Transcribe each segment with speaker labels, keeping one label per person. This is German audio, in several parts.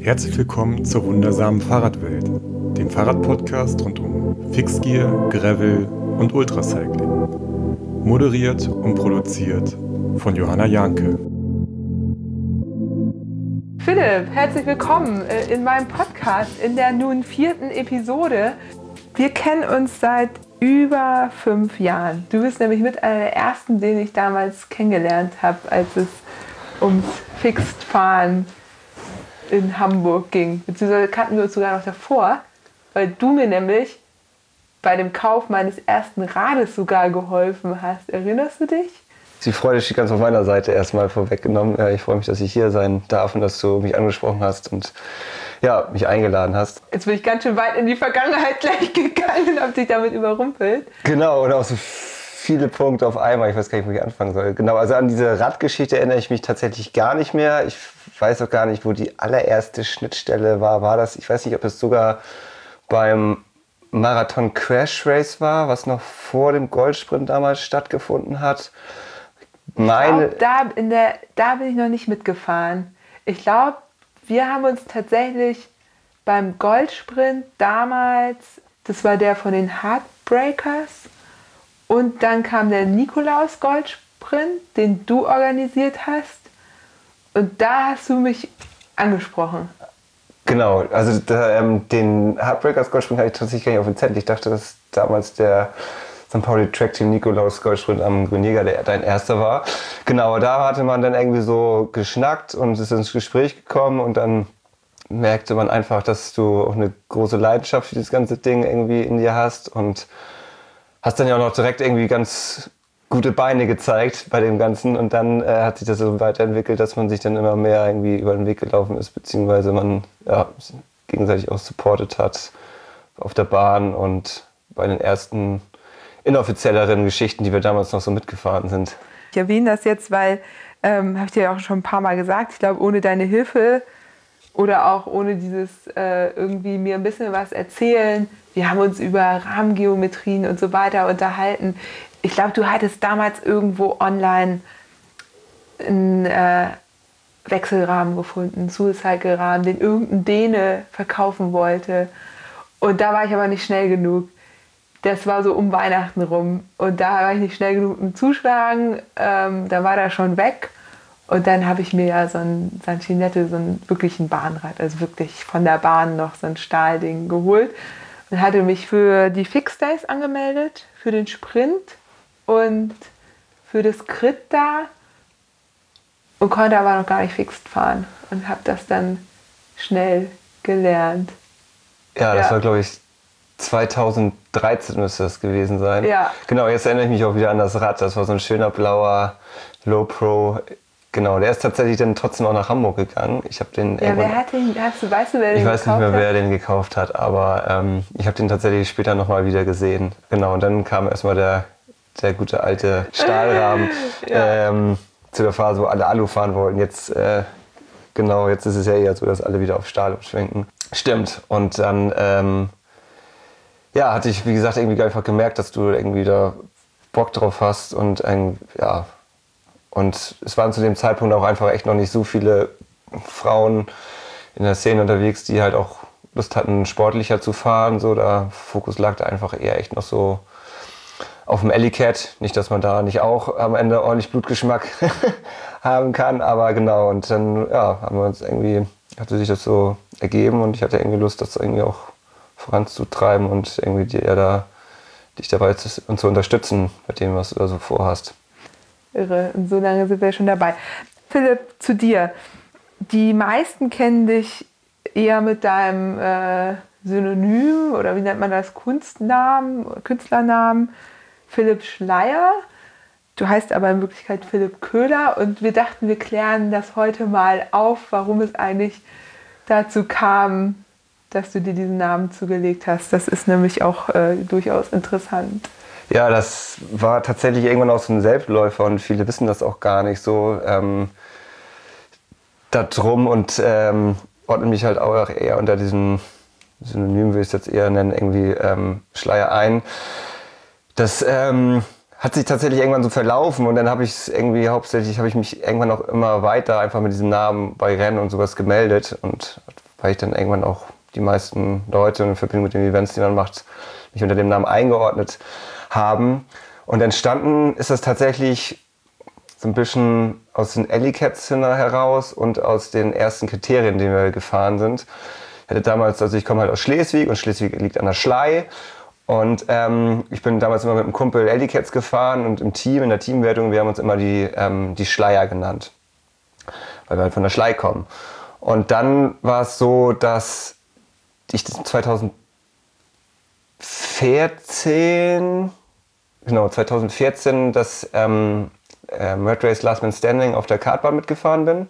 Speaker 1: Herzlich willkommen zur wundersamen Fahrradwelt, dem Fahrradpodcast rund um Fixgear, Gravel und Ultracycling. Moderiert und produziert von Johanna Janke.
Speaker 2: Philipp, herzlich willkommen äh, in meinem Podcast in der nun vierten Episode. Wir kennen uns seit über fünf Jahren. Du bist nämlich mit einer der ersten, den ich damals kennengelernt habe, als es ums Fixed-Fahren in Hamburg ging. Beziehungsweise kannten wir uns sogar noch davor, weil du mir nämlich bei dem Kauf meines ersten Rades sogar geholfen hast. Erinnerst du dich?
Speaker 3: Die Freude steht ganz auf meiner Seite erstmal vorweggenommen. Ich freue mich, dass ich hier sein darf und dass du mich angesprochen hast und ja, mich eingeladen hast.
Speaker 2: Jetzt bin ich ganz schön weit in die Vergangenheit gleich gegangen und habe dich damit überrumpelt.
Speaker 3: Genau, und auch so viele Punkte auf einmal. Ich weiß gar nicht, wo ich anfangen soll. Genau, also an diese Radgeschichte erinnere ich mich tatsächlich gar nicht mehr. Ich weiß auch gar nicht, wo die allererste Schnittstelle war. War das, ich weiß nicht, ob es sogar beim Marathon Crash Race war, was noch vor dem Goldsprint damals stattgefunden hat.
Speaker 2: Meine ich glaub, da, in der, da bin ich noch nicht mitgefahren. Ich glaube, wir haben uns tatsächlich beim Goldsprint damals, das war der von den Heartbreakers, und dann kam der Nikolaus Goldsprint, den du organisiert hast. Und da hast du mich angesprochen.
Speaker 3: Genau, also da, ähm, den Heartbreakers Goldsprint hatte ich tatsächlich gar nicht auf dem Zettel. Ich dachte, dass damals der St. Pauli Track Team Nikolaus Goldsprint am Grünjäger der dein erster war. Genau, da hatte man dann irgendwie so geschnackt und ist ins Gespräch gekommen und dann merkte man einfach, dass du auch eine große Leidenschaft für das ganze Ding irgendwie in dir hast und hast dann ja auch noch direkt irgendwie ganz gute Beine gezeigt bei dem Ganzen und dann äh, hat sich das so weiterentwickelt, dass man sich dann immer mehr irgendwie über den Weg gelaufen ist, beziehungsweise man ja, gegenseitig auch supportet hat auf der Bahn und bei den ersten inoffizielleren Geschichten, die wir damals noch so mitgefahren sind.
Speaker 2: Ich erwähne das jetzt, weil, ähm, habe ich dir ja auch schon ein paar Mal gesagt, ich glaube, ohne deine Hilfe oder auch ohne dieses äh, irgendwie mir ein bisschen was erzählen, wir haben uns über Rahmengeometrien und so weiter unterhalten. Ich glaube, du hattest damals irgendwo online einen äh, Wechselrahmen gefunden, einen Suicycle-Rahmen, den irgendein Däne verkaufen wollte. Und da war ich aber nicht schnell genug das war so um Weihnachten rum. Und da war ich nicht schnell genug im Zuschlagen. Ähm, da war er schon weg. Und dann habe ich mir ja so ein Sanchinette, so einen wirklichen Bahnrad, also wirklich von der Bahn noch so ein Stahlding geholt. Und hatte mich für die Fix Days angemeldet, für den Sprint und für das Crit da. Und konnte aber noch gar nicht fixt fahren. Und habe das dann schnell gelernt.
Speaker 3: Ja, das ja. war, glaube ich, 2013 müsste das gewesen sein.
Speaker 2: Ja.
Speaker 3: Genau, jetzt erinnere ich mich auch wieder an das Rad. Das war so ein schöner blauer Low Pro. Genau, der ist tatsächlich dann trotzdem auch nach Hamburg gegangen. Ich habe den.
Speaker 2: Ja, wer hat den? Hast du, weißt du, wer den
Speaker 3: Ich weiß nicht mehr, wer den gekauft hat, aber ähm, ich habe den tatsächlich später nochmal wieder gesehen. Genau, und dann kam erstmal der, der gute alte Stahlrahmen ja. ähm, zu der Phase, wo alle Alu fahren wollten. Jetzt, äh, genau, jetzt ist es ja eher so, dass alle wieder auf Stahl umschwenken. Stimmt. Und dann ähm, ja, hatte ich, wie gesagt, irgendwie einfach gemerkt, dass du irgendwie da Bock drauf hast und ein, ja, und es waren zu dem Zeitpunkt auch einfach echt noch nicht so viele Frauen in der Szene unterwegs, die halt auch Lust hatten, sportlicher zu fahren. So, der Fokus lag da einfach eher echt noch so auf dem Ellicat. Nicht, dass man da nicht auch am Ende ordentlich Blutgeschmack haben kann, aber genau. Und dann ja, haben wir uns irgendwie, hatte sich das so ergeben und ich hatte irgendwie Lust, das irgendwie auch voranzutreiben und irgendwie dir da, dich dabei zu, und zu unterstützen bei dem, was du da so vorhast.
Speaker 2: Irre, und so lange sind wir schon dabei. Philipp, zu dir. Die meisten kennen dich eher mit deinem äh, Synonym oder wie nennt man das, Kunstnamen, Künstlernamen Philipp Schleier. Du heißt aber in Wirklichkeit Philipp Köhler und wir dachten, wir klären das heute mal auf, warum es eigentlich dazu kam, dass du dir diesen Namen zugelegt hast. Das ist nämlich auch äh, durchaus interessant.
Speaker 3: Ja, das war tatsächlich irgendwann auch so ein Selbstläufer und viele wissen das auch gar nicht so ähm, darum und ähm, ordnen mich halt auch eher unter diesem Synonym, will ich es jetzt eher nennen, irgendwie ähm, Schleier ein. Das ähm, hat sich tatsächlich irgendwann so verlaufen und dann habe ich es irgendwie hauptsächlich, habe ich mich irgendwann auch immer weiter einfach mit diesem Namen bei Rennen und sowas gemeldet und weil ich dann irgendwann auch die meisten Leute in Verbindung mit den Events, die man macht, mich unter dem Namen eingeordnet haben. Und entstanden ist das tatsächlich so ein bisschen aus den Alley Cats heraus und aus den ersten Kriterien, die wir gefahren sind. Ich hatte damals, also ich komme halt aus Schleswig und Schleswig liegt an der Schlei. Und ähm, ich bin damals immer mit einem Kumpel Alley gefahren und im Team, in der Teamwertung, wir haben uns immer die, ähm, die Schleier genannt, weil wir halt von der Schlei kommen. Und dann war es so, dass ich 2014, genau, 2014 das ähm, ähm, Red Race Last Man Standing auf der Kartbahn mitgefahren bin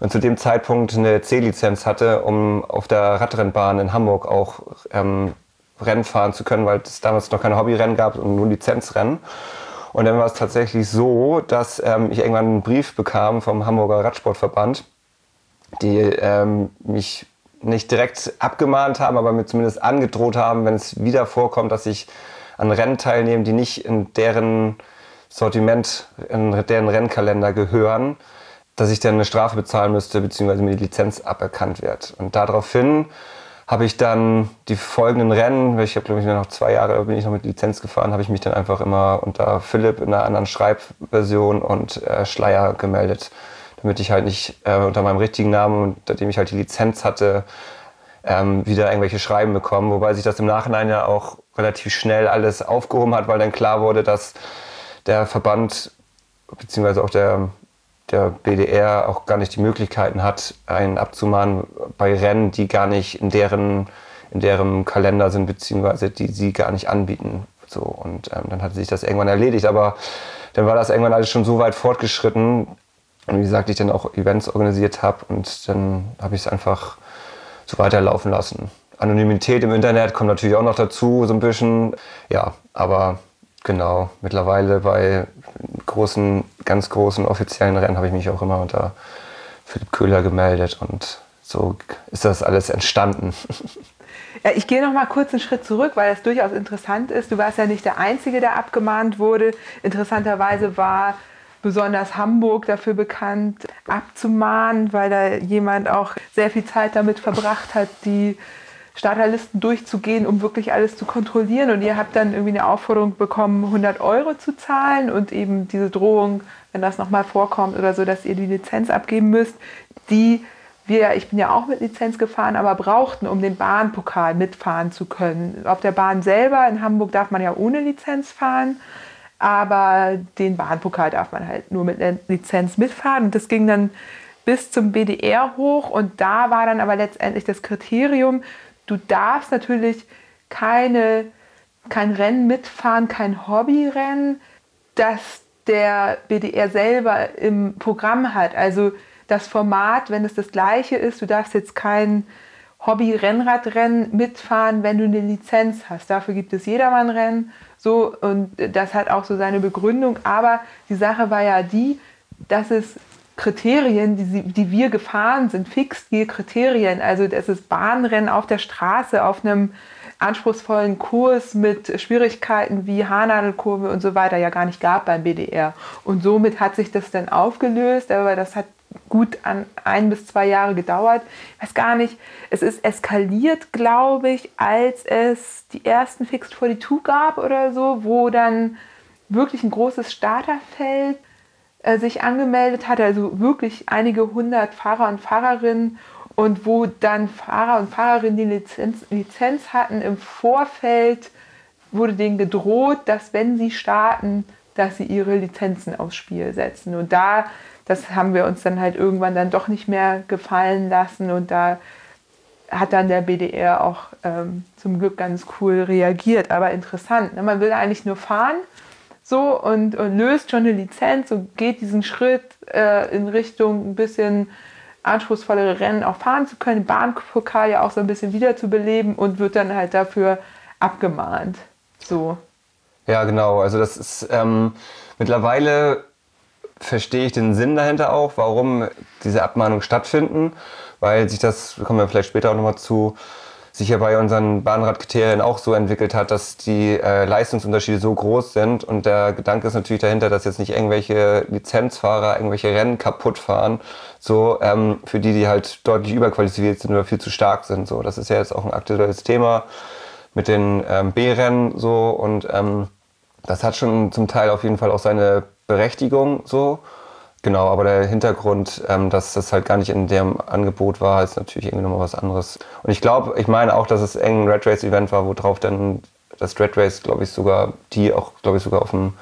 Speaker 3: und zu dem Zeitpunkt eine C-Lizenz hatte, um auf der Radrennbahn in Hamburg auch ähm, Rennen fahren zu können, weil es damals noch keine Hobbyrennen gab und nur Lizenzrennen. Und dann war es tatsächlich so, dass ähm, ich irgendwann einen Brief bekam vom Hamburger Radsportverband, die ähm, mich nicht direkt abgemahnt haben, aber mir zumindest angedroht haben, wenn es wieder vorkommt, dass ich an Rennen teilnehme, die nicht in deren Sortiment, in deren Rennkalender gehören, dass ich dann eine Strafe bezahlen müsste, beziehungsweise mir die Lizenz aberkannt wird. Und daraufhin habe ich dann die folgenden Rennen, weil ich habe glaube ich noch zwei Jahre bin ich noch mit Lizenz gefahren, habe ich mich dann einfach immer unter Philipp in einer anderen Schreibversion und äh, Schleier gemeldet, damit ich halt nicht äh, unter meinem richtigen Namen, unter ich halt die Lizenz hatte, ähm, wieder irgendwelche Schreiben bekomme. Wobei sich das im Nachhinein ja auch relativ schnell alles aufgehoben hat, weil dann klar wurde, dass der Verband beziehungsweise auch der, der BDR auch gar nicht die Möglichkeiten hat, einen abzumahnen bei Rennen, die gar nicht in deren, in deren Kalender sind, beziehungsweise die sie gar nicht anbieten. So, und ähm, dann hat sich das irgendwann erledigt. Aber dann war das irgendwann alles schon so weit fortgeschritten. Und wie gesagt, ich dann auch Events organisiert habe und dann habe ich es einfach so weiterlaufen lassen. Anonymität im Internet kommt natürlich auch noch dazu, so ein bisschen. Ja, aber Genau, mittlerweile bei großen, ganz großen offiziellen Rennen habe ich mich auch immer unter Philipp Köhler gemeldet und so ist das alles entstanden.
Speaker 2: Ja, ich gehe noch mal kurz einen Schritt zurück, weil das durchaus interessant ist. Du warst ja nicht der Einzige, der abgemahnt wurde. Interessanterweise war besonders Hamburg dafür bekannt, abzumahnen, weil da jemand auch sehr viel Zeit damit verbracht hat, die Starterlisten durchzugehen, um wirklich alles zu kontrollieren. Und ihr habt dann irgendwie eine Aufforderung bekommen, 100 Euro zu zahlen und eben diese Drohung, wenn das nochmal vorkommt oder so, dass ihr die Lizenz abgeben müsst, die wir, ich bin ja auch mit Lizenz gefahren, aber brauchten, um den Bahnpokal mitfahren zu können. Auf der Bahn selber in Hamburg darf man ja ohne Lizenz fahren, aber den Bahnpokal darf man halt nur mit einer Lizenz mitfahren. Und das ging dann bis zum BDR hoch und da war dann aber letztendlich das Kriterium, du darfst natürlich keine, kein Rennen mitfahren, kein Hobbyrennen, das der BDR selber im Programm hat. Also das Format, wenn es das gleiche ist, du darfst jetzt kein Hobby-Rennradrennen mitfahren, wenn du eine Lizenz hast. Dafür gibt es Jedermann-Rennen. So, und das hat auch so seine Begründung. Aber die Sache war ja die, dass es Kriterien, die, sie, die wir gefahren sind, Fixed-Gear-Kriterien, also das ist Bahnrennen auf der Straße, auf einem anspruchsvollen Kurs mit Schwierigkeiten wie Haarnadelkurve und so weiter ja gar nicht gab beim BDR. Und somit hat sich das dann aufgelöst, aber das hat gut an ein bis zwei Jahre gedauert. Ich weiß gar nicht, es ist eskaliert, glaube ich, als es die ersten Fixed 42 gab oder so, wo dann wirklich ein großes Starterfeld äh, sich angemeldet hat, also wirklich einige hundert Fahrer und Fahrerinnen und wo dann Fahrer und Fahrerinnen die Lizenz, Lizenz hatten im Vorfeld, wurde denen gedroht, dass wenn sie starten, dass sie ihre Lizenzen aufs Spiel setzen. Und da, das haben wir uns dann halt irgendwann dann doch nicht mehr gefallen lassen und da hat dann der BDR auch ähm, zum Glück ganz cool reagiert. Aber interessant, ne? man will eigentlich nur fahren so und, und, löst schon eine Lizenz und geht diesen Schritt äh, in Richtung ein bisschen anspruchsvollere Rennen auch fahren zu können, Bahnpokal ja auch so ein bisschen wiederzubeleben und wird dann halt dafür abgemahnt. So.
Speaker 3: Ja, genau. Also das ist ähm, mittlerweile verstehe ich den Sinn dahinter auch, warum diese Abmahnungen stattfinden, weil sich das, kommen wir vielleicht später auch nochmal zu, sich ja bei unseren Bahnradkriterien auch so entwickelt hat, dass die äh, Leistungsunterschiede so groß sind. Und der Gedanke ist natürlich dahinter, dass jetzt nicht irgendwelche Lizenzfahrer irgendwelche Rennen kaputt fahren, so ähm, für die, die halt deutlich überqualifiziert sind oder viel zu stark sind. So, das ist ja jetzt auch ein aktuelles Thema mit den ähm, B-Rennen so und ähm, das hat schon zum Teil auf jeden Fall auch seine Berechtigung so. Genau, aber der Hintergrund, ähm, dass das halt gar nicht in dem Angebot war, ist natürlich irgendwie nochmal was anderes. Und ich glaube, ich meine auch, dass es eng ein Red Race Event war, worauf dann das Red Race, glaube ich, sogar, die auch, glaube ich, sogar auf ein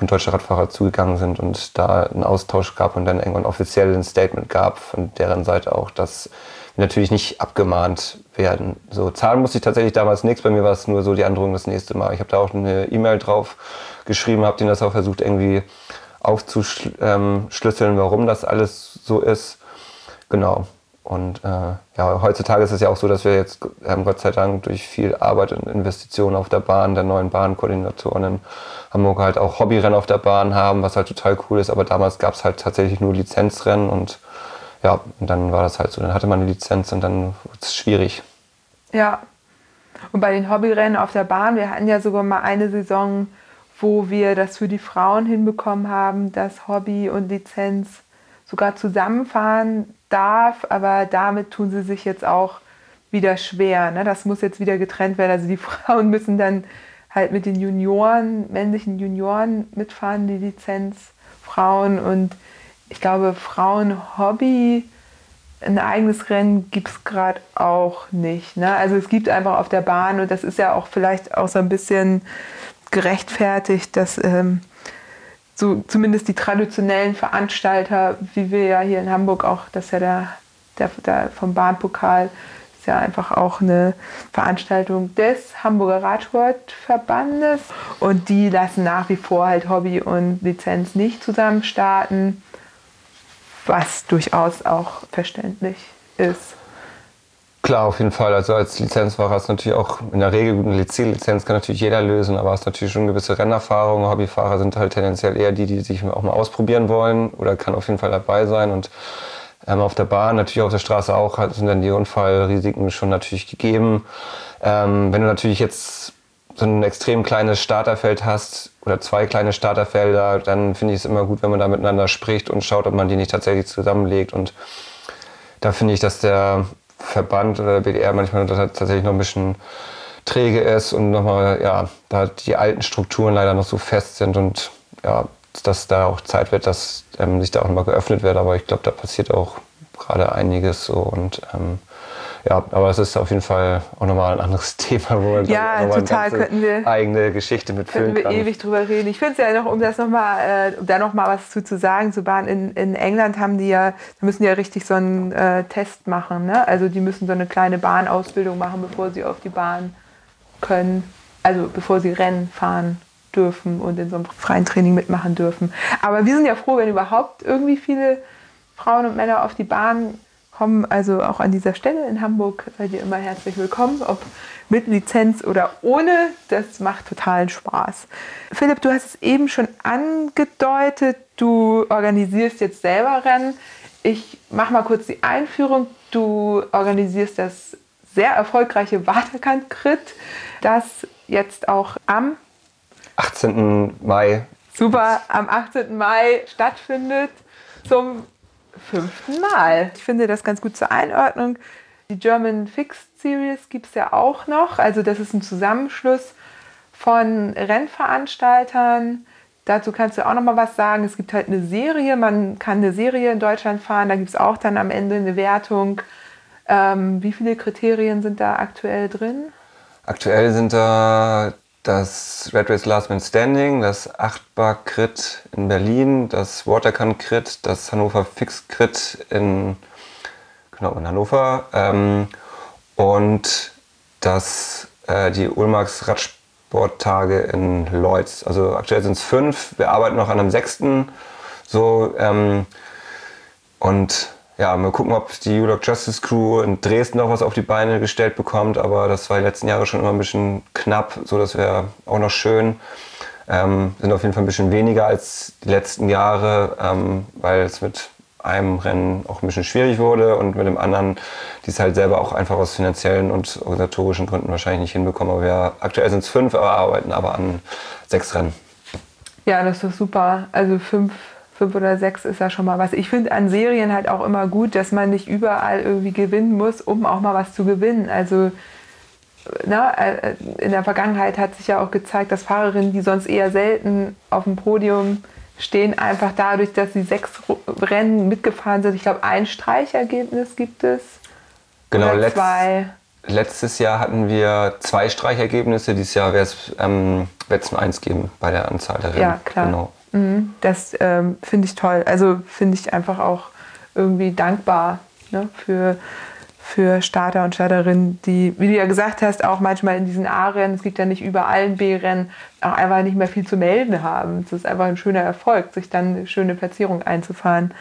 Speaker 3: deutscher Radfahrer zugegangen sind und da einen Austausch gab und dann irgendwann offiziell ein Statement gab von deren Seite auch, dass wir natürlich nicht abgemahnt werden. So zahlen musste ich tatsächlich damals nichts, bei mir war es nur so die Androhung das nächste Mal. Ich habe da auch eine E-Mail drauf geschrieben, habe denen das auch versucht irgendwie aufzuschlüsseln, warum das alles so ist. Genau. Und äh, ja, heutzutage ist es ja auch so, dass wir jetzt ähm, Gott sei Dank durch viel Arbeit und Investitionen auf der Bahn, der neuen Bahnkoordinatoren in Hamburg halt auch Hobbyrennen auf der Bahn haben, was halt total cool ist. Aber damals gab es halt tatsächlich nur Lizenzrennen und ja, und dann war das halt so. Dann hatte man eine Lizenz und dann wurde es schwierig.
Speaker 2: Ja. Und bei den Hobbyrennen auf der Bahn, wir hatten ja sogar mal eine Saison, wo wir das für die Frauen hinbekommen haben, dass Hobby und Lizenz sogar zusammenfahren darf, aber damit tun sie sich jetzt auch wieder schwer. Ne? Das muss jetzt wieder getrennt werden. Also die Frauen müssen dann halt mit den Junioren, männlichen Junioren mitfahren, die Lizenzfrauen. Und ich glaube, Frauen-Hobby, ein eigenes Rennen gibt es gerade auch nicht. Ne? Also es gibt einfach auf der Bahn und das ist ja auch vielleicht auch so ein bisschen gerechtfertigt, dass ähm, so zumindest die traditionellen Veranstalter, wie wir ja hier in Hamburg auch, das ist ja der, der, der vom Bahnpokal, ist ja einfach auch eine Veranstaltung des Hamburger Radsportverbandes und die lassen nach wie vor halt Hobby und Lizenz nicht zusammen starten, was durchaus auch verständlich ist.
Speaker 3: Klar, auf jeden Fall. Also als Lizenzfahrer ist natürlich auch in der Regel eine Ziellizenz kann natürlich jeder lösen, aber es ist natürlich schon gewisse Rennerfahrung. Hobbyfahrer sind halt tendenziell eher die, die sich auch mal ausprobieren wollen oder kann auf jeden Fall dabei sein. Und ähm, auf der Bahn, natürlich auf der Straße auch, sind dann die Unfallrisiken schon natürlich gegeben. Ähm, wenn du natürlich jetzt so ein extrem kleines Starterfeld hast oder zwei kleine Starterfelder, dann finde ich es immer gut, wenn man da miteinander spricht und schaut, ob man die nicht tatsächlich zusammenlegt. Und da finde ich, dass der Verband oder der BDR manchmal tatsächlich noch ein bisschen träge ist und nochmal, ja, da die alten Strukturen leider noch so fest sind und ja, dass da auch Zeit wird, dass ähm, sich da auch nochmal geöffnet wird. Aber ich glaube, da passiert auch gerade einiges so und ähm, ja, aber es ist auf jeden Fall auch nochmal ein anderes Thema, wo man
Speaker 2: ja, total
Speaker 3: könnten wir, eigene Geschichte mitfüllen
Speaker 2: könnten wir ewig drüber reden. Ich finde es ja noch, um das noch mal, äh, um da noch mal was zu, zu sagen, zu Bahn in, in England haben die ja, da müssen die ja richtig so einen äh, Test machen. Ne? Also die müssen so eine kleine Bahnausbildung machen, bevor sie auf die Bahn können, also bevor sie Rennen fahren dürfen und in so einem freien Training mitmachen dürfen. Aber wir sind ja froh, wenn überhaupt irgendwie viele Frauen und Männer auf die Bahn kommen. Also auch an dieser Stelle in Hamburg seid ihr immer herzlich willkommen, ob mit Lizenz oder ohne. Das macht totalen Spaß. Philipp, du hast es eben schon angedeutet, du organisierst jetzt selber Rennen. Ich mache mal kurz die Einführung. Du organisierst das sehr erfolgreiche Waterkant-Crit, das jetzt auch am
Speaker 3: 18. Mai.
Speaker 2: Super, am 18. Mai stattfindet zum fünften Mal. Ich finde das ganz gut zur Einordnung. Die German Fixed Series gibt es ja auch noch. Also das ist ein Zusammenschluss von Rennveranstaltern. Dazu kannst du auch noch mal was sagen. Es gibt halt eine Serie, man kann eine Serie in Deutschland fahren. Da gibt es auch dann am Ende eine Wertung. Ähm, wie viele Kriterien sind da aktuell drin?
Speaker 3: Aktuell sind da das Red Race Last Man Standing, das Achtbar Crit in Berlin, das Watercan Crit, das Hannover Fix Crit in, genau, in Hannover ähm, und das, äh, die Ulmax Radsporttage in Lloyds. Also aktuell sind es fünf, wir arbeiten noch an einem sechsten. So, ähm, und ja, mal gucken, ob die U-Log Justice Crew in Dresden noch was auf die Beine gestellt bekommt, aber das war die letzten Jahre schon immer ein bisschen knapp, so das wäre auch noch schön. Ähm, sind auf jeden Fall ein bisschen weniger als die letzten Jahre, ähm, weil es mit einem Rennen auch ein bisschen schwierig wurde und mit dem anderen, die es halt selber auch einfach aus finanziellen und organisatorischen Gründen wahrscheinlich nicht hinbekommen. Aber wir, aktuell sind es fünf, aber arbeiten aber an sechs Rennen.
Speaker 2: Ja, das ist super. Also fünf, fünf oder sechs ist ja schon mal was. Ich finde an Serien halt auch immer gut, dass man nicht überall irgendwie gewinnen muss, um auch mal was zu gewinnen. Also na, äh, in der Vergangenheit hat sich ja auch gezeigt, dass Fahrerinnen, die sonst eher selten auf dem Podium stehen, einfach dadurch, dass sie sechs Rennen mitgefahren sind. Ich glaube, ein Streichergebnis gibt es.
Speaker 3: Genau, letzt, zwei. letztes Jahr hatten wir zwei Streichergebnisse. Dieses Jahr wäre es ähm, wird eins geben bei der Anzahl der Rennen.
Speaker 2: Ja, klar. Genau. Mhm, das ähm, finde ich toll. Also finde ich einfach auch irgendwie dankbar ne, für für Starter und Starterinnen, die, wie du ja gesagt hast, auch manchmal in diesen A-Rennen, es gibt ja nicht überall ein B-Rennen, auch einfach nicht mehr viel zu melden haben. Es ist einfach ein schöner Erfolg, sich dann eine schöne Platzierung einzufahren.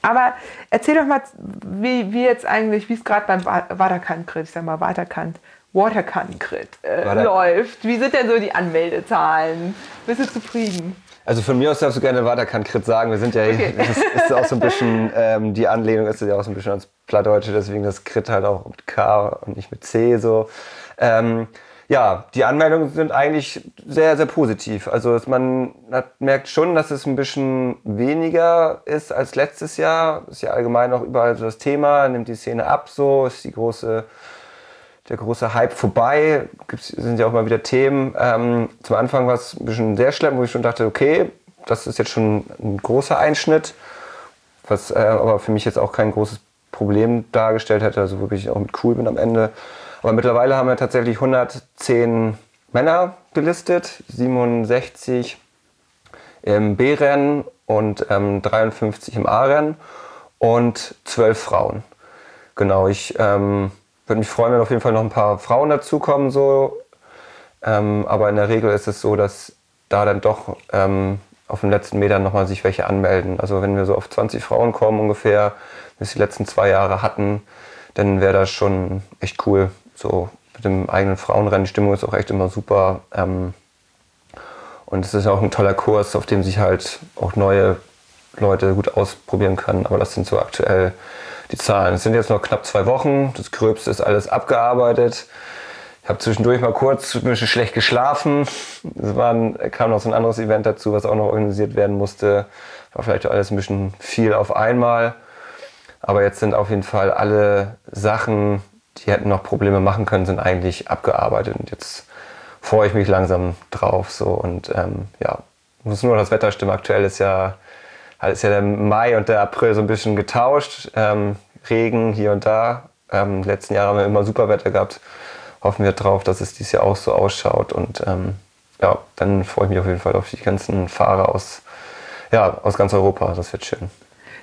Speaker 2: Aber erzähl doch mal, wie, wie jetzt eigentlich, wie es gerade beim Waterkant-Crit, ich sag mal Waterkant, Waterkant-Crit äh, läuft. Wie sind denn so die Anmeldezahlen? Bist du zufrieden?
Speaker 3: Also von mir aus darfst du gerne Waterkant Crit sagen. Wir sind ja, okay. das ist auch so ein bisschen, ähm, die Anlehnung ist ja auch so ein bisschen ans Plattdeutsche, deswegen das Crit halt auch mit K und nicht mit C so. Ähm, ja, die Anmeldungen sind eigentlich sehr, sehr positiv. Also man hat, merkt schon, dass es ein bisschen weniger ist als letztes Jahr. Ist ja allgemein auch überall so das Thema, nimmt die Szene ab, so ist die große, der große Hype vorbei. Gibt's, sind ja auch mal wieder Themen. Ähm, zum Anfang war es ein bisschen sehr schlimm, wo ich schon dachte, okay, das ist jetzt schon ein großer Einschnitt, was äh, aber für mich jetzt auch kein großes Problem dargestellt hätte, also wirklich auch mit cool bin am Ende. Aber mittlerweile haben wir tatsächlich 110 Männer gelistet, 67 im B-Rennen und ähm, 53 im A-Rennen und 12 Frauen. Genau, ich ähm, würde mich freuen, wenn auf jeden Fall noch ein paar Frauen dazukommen. So. Ähm, aber in der Regel ist es so, dass da dann doch ähm, auf den letzten Metern nochmal sich welche anmelden. Also wenn wir so auf 20 Frauen kommen ungefähr, wie es die letzten zwei Jahre hatten, dann wäre das schon echt cool. So mit dem eigenen Frauenrennen. Die Stimmung ist auch echt immer super. Ähm, und es ist auch ein toller Kurs, auf dem sich halt auch neue Leute gut ausprobieren können. Aber das sind so aktuell die Zahlen. Es sind jetzt noch knapp zwei Wochen. Das Gröbste ist alles abgearbeitet. Ich habe zwischendurch mal kurz ein bisschen schlecht geschlafen. Es waren, kam noch so ein anderes Event dazu, was auch noch organisiert werden musste. War vielleicht alles ein bisschen viel auf einmal. Aber jetzt sind auf jeden Fall alle Sachen, die hätten noch Probleme machen können, sind eigentlich abgearbeitet. Und jetzt freue ich mich langsam drauf. So. Und ähm, ja, muss nur das Wetter stimmen. Aktuell ist ja, ist ja der Mai und der April so ein bisschen getauscht. Ähm, Regen hier und da. Ähm, letzten Jahr haben wir immer super Wetter gehabt. Hoffen wir drauf, dass es dieses Jahr auch so ausschaut. Und ähm, ja, dann freue ich mich auf jeden Fall auf die ganzen Fahrer aus, ja, aus ganz Europa. Das wird schön.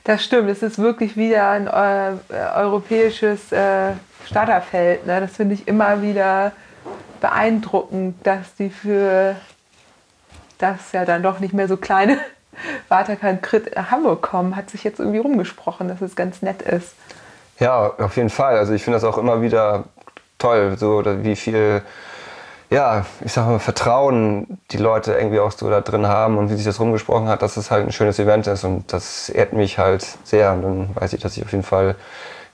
Speaker 2: Das stimmt, es ist wirklich wieder ein äh, europäisches äh, Starterfeld. Ne? Das finde ich immer wieder beeindruckend, dass die für das ja dann doch nicht mehr so kleine Waterkant Crit nach Hamburg kommen. Hat sich jetzt irgendwie rumgesprochen, dass es ganz nett ist.
Speaker 3: Ja, auf jeden Fall. Also ich finde das auch immer wieder toll, so wie viel ja, ich sag mal, Vertrauen die Leute irgendwie auch so da drin haben und wie sich das rumgesprochen hat, dass es halt ein schönes Event ist und das ehrt mich halt sehr und dann weiß ich, dass ich auf jeden Fall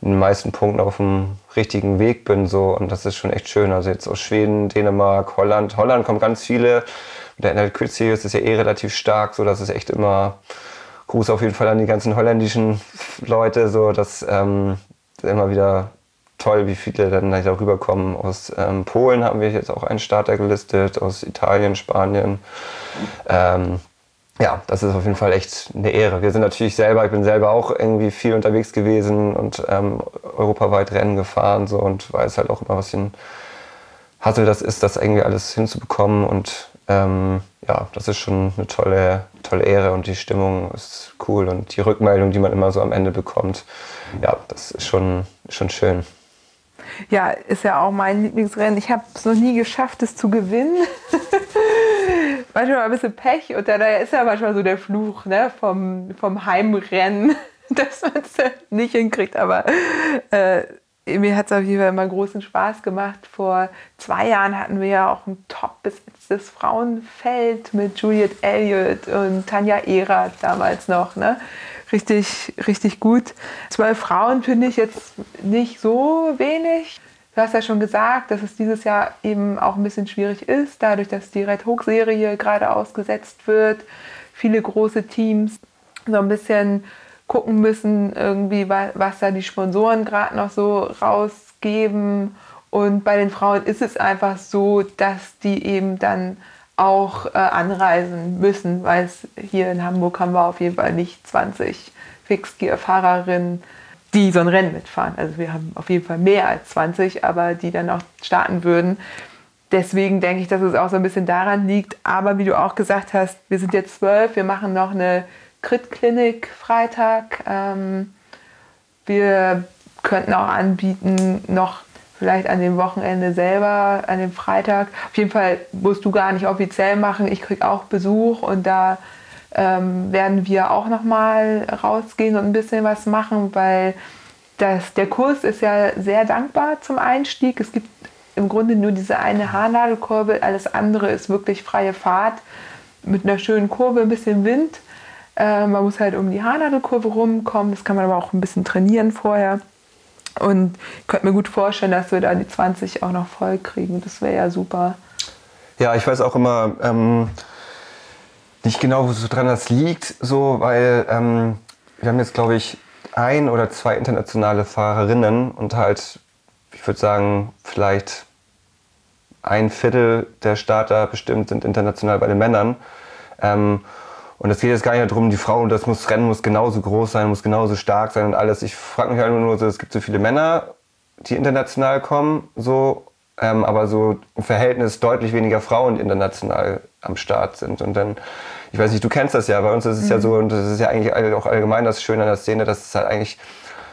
Speaker 3: in den meisten Punkten auf dem richtigen Weg bin so und das ist schon echt schön. Also jetzt aus Schweden, Dänemark, Holland. Holland kommen ganz viele. Der NL Crit Series ist ja eh relativ stark, so dass es echt immer Gruß auf jeden Fall an die ganzen holländischen Leute, so dass ähm, immer wieder toll, wie viele dann da rüberkommen. Aus ähm, Polen haben wir jetzt auch einen Starter gelistet, aus Italien, Spanien. Ähm, ja, das ist auf jeden Fall echt eine Ehre. Wir sind natürlich selber, ich bin selber auch irgendwie viel unterwegs gewesen und ähm, europaweit Rennen gefahren so und weiß halt auch immer, was für ein Hassel das ist, das irgendwie alles hinzubekommen und ähm, ja, das ist schon eine tolle, tolle Ehre und die Stimmung ist cool und die Rückmeldung, die man immer so am Ende bekommt, ja, das ist schon, schon schön.
Speaker 2: Ja, ist ja auch mein Lieblingsrennen. Ich habe es noch nie geschafft, es zu gewinnen. manchmal ein bisschen Pech und dann ist ja manchmal so der Fluch ne, vom, vom Heimrennen, dass man es nicht hinkriegt. Aber äh, mir hat es auf jeden Fall immer großen Spaß gemacht. Vor zwei Jahren hatten wir ja auch ein top besetztes Frauenfeld mit Juliet Elliott und Tanja Erath damals noch. Ne? richtig, richtig gut. Zwölf Frauen finde ich jetzt nicht so wenig. Du hast ja schon gesagt, dass es dieses Jahr eben auch ein bisschen schwierig ist, dadurch, dass die Red Hook-Serie gerade ausgesetzt wird. Viele große Teams so ein bisschen gucken müssen, irgendwie, was da die Sponsoren gerade noch so rausgeben. Und bei den Frauen ist es einfach so, dass die eben dann auch äh, anreisen müssen, weil hier in Hamburg haben wir auf jeden Fall nicht 20 Fixgear-Fahrerinnen, die so ein Rennen mitfahren. Also wir haben auf jeden Fall mehr als 20, aber die dann auch starten würden. Deswegen denke ich, dass es auch so ein bisschen daran liegt. Aber wie du auch gesagt hast, wir sind jetzt zwölf, wir machen noch eine Crit-Klinik Freitag. Ähm, wir könnten auch anbieten, noch vielleicht an dem Wochenende selber, an dem Freitag. Auf jeden Fall musst du gar nicht offiziell machen. Ich kriege auch Besuch und da ähm, werden wir auch noch mal rausgehen und ein bisschen was machen, weil das, der Kurs ist ja sehr dankbar zum Einstieg. Es gibt im Grunde nur diese eine Haarnadelkurve, alles andere ist wirklich freie Fahrt mit einer schönen Kurve, ein bisschen Wind. Äh, man muss halt um die Haarnadelkurve rumkommen, das kann man aber auch ein bisschen trainieren vorher. Und ich könnte mir gut vorstellen, dass wir da die 20 auch noch voll kriegen. Das wäre ja super.
Speaker 3: Ja, ich weiß auch immer ähm, nicht genau, wo dran das liegt, so, weil ähm, wir haben jetzt, glaube ich, ein oder zwei internationale Fahrerinnen und halt, ich würde sagen, vielleicht ein Viertel der Starter bestimmt sind international bei den Männern. Ähm, und es geht jetzt gar nicht darum, die Frau, das muss, Rennen muss genauso groß sein, muss genauso stark sein und alles. Ich frage mich halt nur so, es gibt so viele Männer, die international kommen, so, ähm, aber so im Verhältnis deutlich weniger Frauen, die international am Start sind. Und dann, ich weiß nicht, du kennst das ja, bei uns ist es mhm. ja so, und das ist ja eigentlich auch allgemein das Schöne an der Szene, dass es halt eigentlich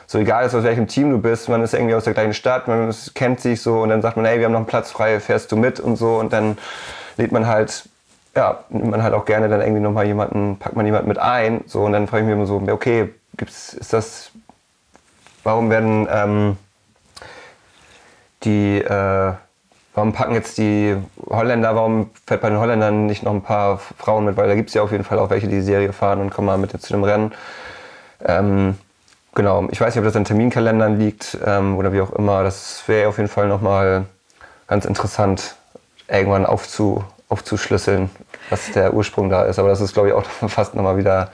Speaker 3: so egal ist, aus welchem Team du bist, man ist irgendwie aus der gleichen Stadt, man kennt sich so und dann sagt man, hey, wir haben noch einen Platz frei, fährst du mit und so und dann lädt man halt ja, nimmt man halt auch gerne dann irgendwie nochmal jemanden, packt man jemanden mit ein. So, und dann frage ich mich immer so, okay, gibt's, ist das, warum werden ähm, die, äh, warum packen jetzt die Holländer, warum fährt bei den Holländern nicht noch ein paar Frauen mit? Weil da gibt es ja auf jeden Fall auch welche, die die Serie fahren und kommen mal mit zu dem Rennen. Ähm, genau, ich weiß nicht, ob das an Terminkalendern liegt ähm, oder wie auch immer. Das wäre auf jeden Fall nochmal ganz interessant, irgendwann aufzu, aufzuschlüsseln, was der Ursprung da ist. Aber das ist, glaube ich, auch fast nochmal wieder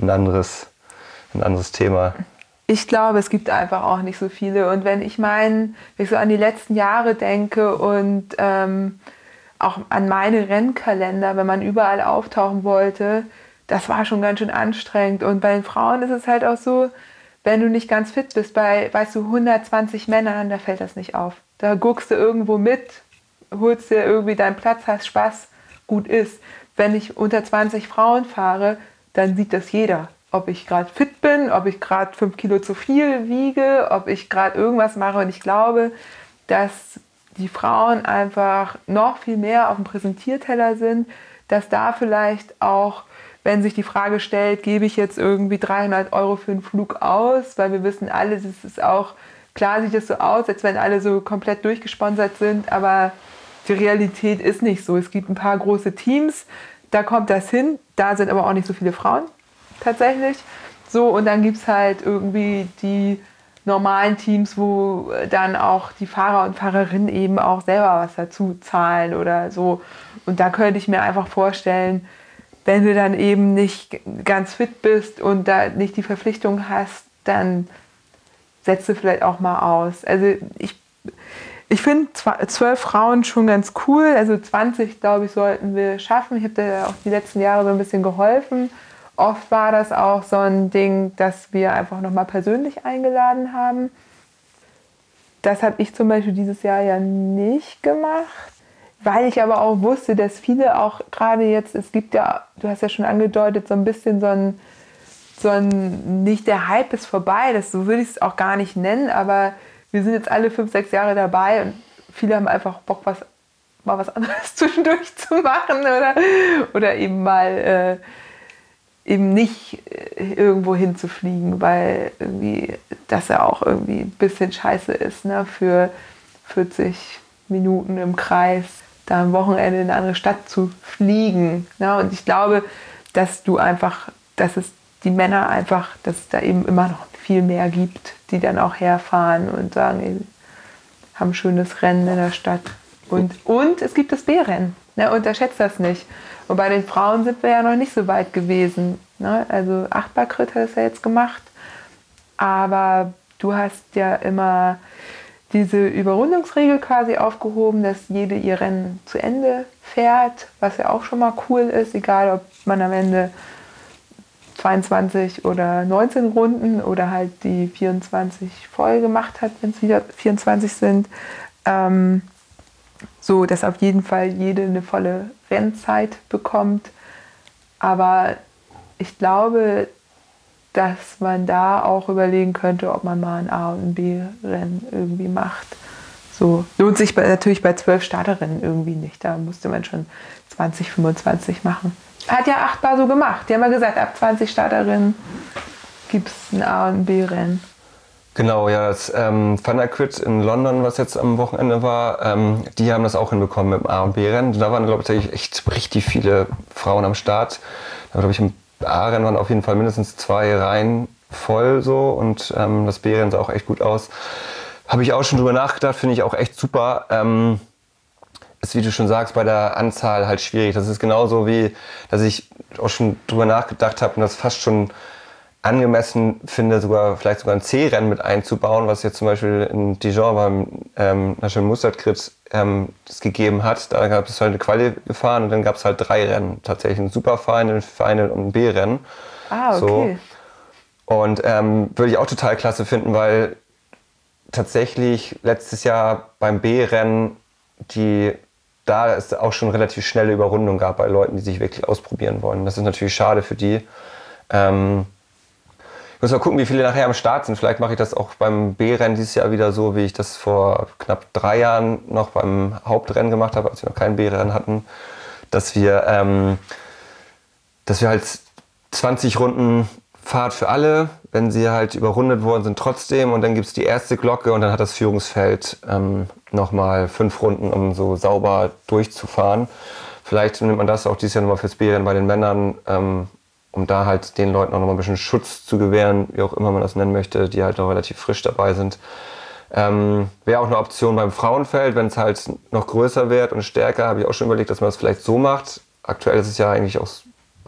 Speaker 3: ein anderes, ein anderes Thema.
Speaker 2: Ich glaube, es gibt einfach auch nicht so viele. Und wenn ich meinen, wenn ich so an die letzten Jahre denke und ähm, auch an meine Rennkalender, wenn man überall auftauchen wollte, das war schon ganz schön anstrengend. Und bei den Frauen ist es halt auch so, wenn du nicht ganz fit bist, bei, weißt du, 120 Männern, da fällt das nicht auf. Da guckst du irgendwo mit, holst dir irgendwie deinen Platz, hast Spaß, gut ist. Wenn ich unter 20 Frauen fahre, dann sieht das jeder. Ob ich gerade fit bin, ob ich gerade 5 Kilo zu viel wiege, ob ich gerade irgendwas mache. Und ich glaube, dass die Frauen einfach noch viel mehr auf dem Präsentierteller sind, dass da vielleicht auch, wenn sich die Frage stellt, gebe ich jetzt irgendwie 300 Euro für einen Flug aus, weil wir wissen alle, es ist auch, klar sieht es so aus, als wenn alle so komplett durchgesponsert sind, aber die Realität ist nicht so. Es gibt ein paar große Teams, da kommt das hin. Da sind aber auch nicht so viele Frauen tatsächlich. So, und dann gibt es halt irgendwie die normalen Teams, wo dann auch die Fahrer und Fahrerinnen eben auch selber was dazu zahlen oder so. Und da könnte ich mir einfach vorstellen, wenn du dann eben nicht ganz fit bist und da nicht die Verpflichtung hast, dann setzt du vielleicht auch mal aus. Also ich ich finde zwölf Frauen schon ganz cool. Also 20, glaube ich, sollten wir schaffen. Ich habe da auch die letzten Jahre so ein bisschen geholfen. Oft war das auch so ein Ding, dass wir einfach nochmal persönlich eingeladen haben. Das habe ich zum Beispiel dieses Jahr ja nicht gemacht, weil ich aber auch wusste, dass viele auch gerade jetzt, es gibt ja, du hast ja schon angedeutet, so ein bisschen so ein, so ein nicht der Hype ist vorbei, das so würde ich es auch gar nicht nennen, aber wir sind jetzt alle fünf, sechs Jahre dabei und viele haben einfach Bock, was, mal was anderes zwischendurch zu machen oder, oder eben mal äh, eben nicht äh, irgendwo hinzufliegen, weil irgendwie das ja auch irgendwie ein bisschen scheiße ist, ne? für 40 Minuten im Kreis da am Wochenende in eine andere Stadt zu fliegen. Ne? Und ich glaube, dass du einfach, dass es die Männer einfach, dass es da eben immer noch viel mehr gibt, die dann auch herfahren und sagen, ey, haben ein schönes Rennen in der Stadt. Und, und es gibt das B-Rennen. Ne, unterschätzt das nicht. Und bei den Frauen sind wir ja noch nicht so weit gewesen. Ne? Also Achtbarkrit hat es ja jetzt gemacht. Aber du hast ja immer diese Überrundungsregel quasi aufgehoben, dass jede ihr Rennen zu Ende fährt, was ja auch schon mal cool ist, egal ob man am Ende 22 oder 19 Runden oder halt die 24 voll gemacht hat, wenn es wieder 24 sind. Ähm, so, dass auf jeden Fall jede eine volle Rennzeit bekommt. Aber ich glaube, dass man da auch überlegen könnte, ob man mal ein A- und ein B-Rennen irgendwie macht. So lohnt sich bei, natürlich bei zwölf Starterinnen irgendwie nicht. Da musste man schon 20, 25 machen. Hat ja achtbar so gemacht. Die haben ja gesagt, ab 20 Starterinnen gibt es ein A- und B-Rennen.
Speaker 3: Genau, ja, das ähm, Thundercrit in London, was jetzt am Wochenende war, ähm, die haben das auch hinbekommen mit dem A- und B-Rennen. Da waren, glaube ich, echt richtig viele Frauen am Start. Da glaube ich, im A-Rennen waren auf jeden Fall mindestens zwei Reihen voll so und ähm, das B-Rennen sah auch echt gut aus. Habe ich auch schon drüber nachgedacht, finde ich auch echt super. Ähm, ist, wie du schon sagst, bei der Anzahl halt schwierig. Das ist genauso wie, dass ich auch schon drüber nachgedacht habe und das fast schon angemessen finde, sogar vielleicht sogar ein C-Rennen mit einzubauen, was jetzt zum Beispiel in Dijon beim ähm, National Mustard Crit ähm, das gegeben hat. Da gab es halt eine Quali gefahren und dann gab es halt drei Rennen. Tatsächlich ein Super-Final, ein Final und ein B-Rennen.
Speaker 2: Ah, okay.
Speaker 3: So. Und ähm, würde ich auch total klasse finden, weil tatsächlich letztes Jahr beim B-Rennen die da es auch schon relativ schnelle Überrundung gab bei Leuten, die sich wirklich ausprobieren wollen. Das ist natürlich schade für die. Ähm, ich muss mal gucken, wie viele nachher am Start sind. Vielleicht mache ich das auch beim B-Rennen dieses Jahr wieder so, wie ich das vor knapp drei Jahren noch beim Hauptrennen gemacht habe, als wir noch kein B-Rennen hatten. Dass wir, ähm, dass wir halt 20 Runden Fahrt für alle, wenn sie halt überrundet worden sind trotzdem. Und dann gibt es die erste Glocke und dann hat das Führungsfeld ähm, nochmal fünf Runden, um so sauber durchzufahren. Vielleicht nimmt man das auch dieses Jahr nochmal fürs B-Rennen bei den Männern, ähm, um da halt den Leuten auch noch mal ein bisschen Schutz zu gewähren, wie auch immer man das nennen möchte, die halt noch relativ frisch dabei sind. Ähm, Wäre auch eine Option beim Frauenfeld, wenn es halt noch größer wird und stärker, habe ich auch schon überlegt, dass man das vielleicht so macht. Aktuell ist es ja eigentlich auch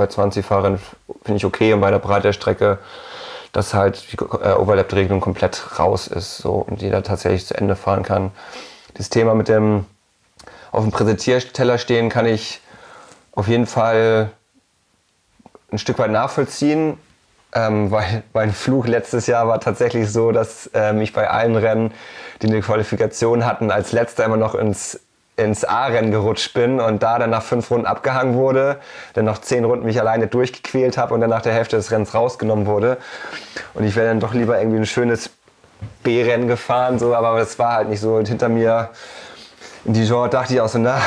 Speaker 3: bei 20 Fahrern, finde ich okay, und bei der Breite der Strecke, dass halt die äh, Overlap-Regelung komplett raus ist so, und jeder tatsächlich zu Ende fahren kann. Das Thema mit dem auf dem Präsentierteller stehen kann ich auf jeden Fall ein Stück weit nachvollziehen, ähm, weil mein Fluch letztes Jahr war tatsächlich so, dass ähm, ich bei allen Rennen, die eine Qualifikation hatten, als letzter immer noch ins, ins A-Rennen gerutscht bin und da dann nach fünf Runden abgehangen wurde, dann noch zehn Runden mich alleine durchgequält habe und dann nach der Hälfte des Rennens rausgenommen wurde. Und ich wäre dann doch lieber irgendwie ein schönes B-Rennen gefahren, so, aber das war halt nicht so. Und hinter mir in Dijon dachte ich auch so, na,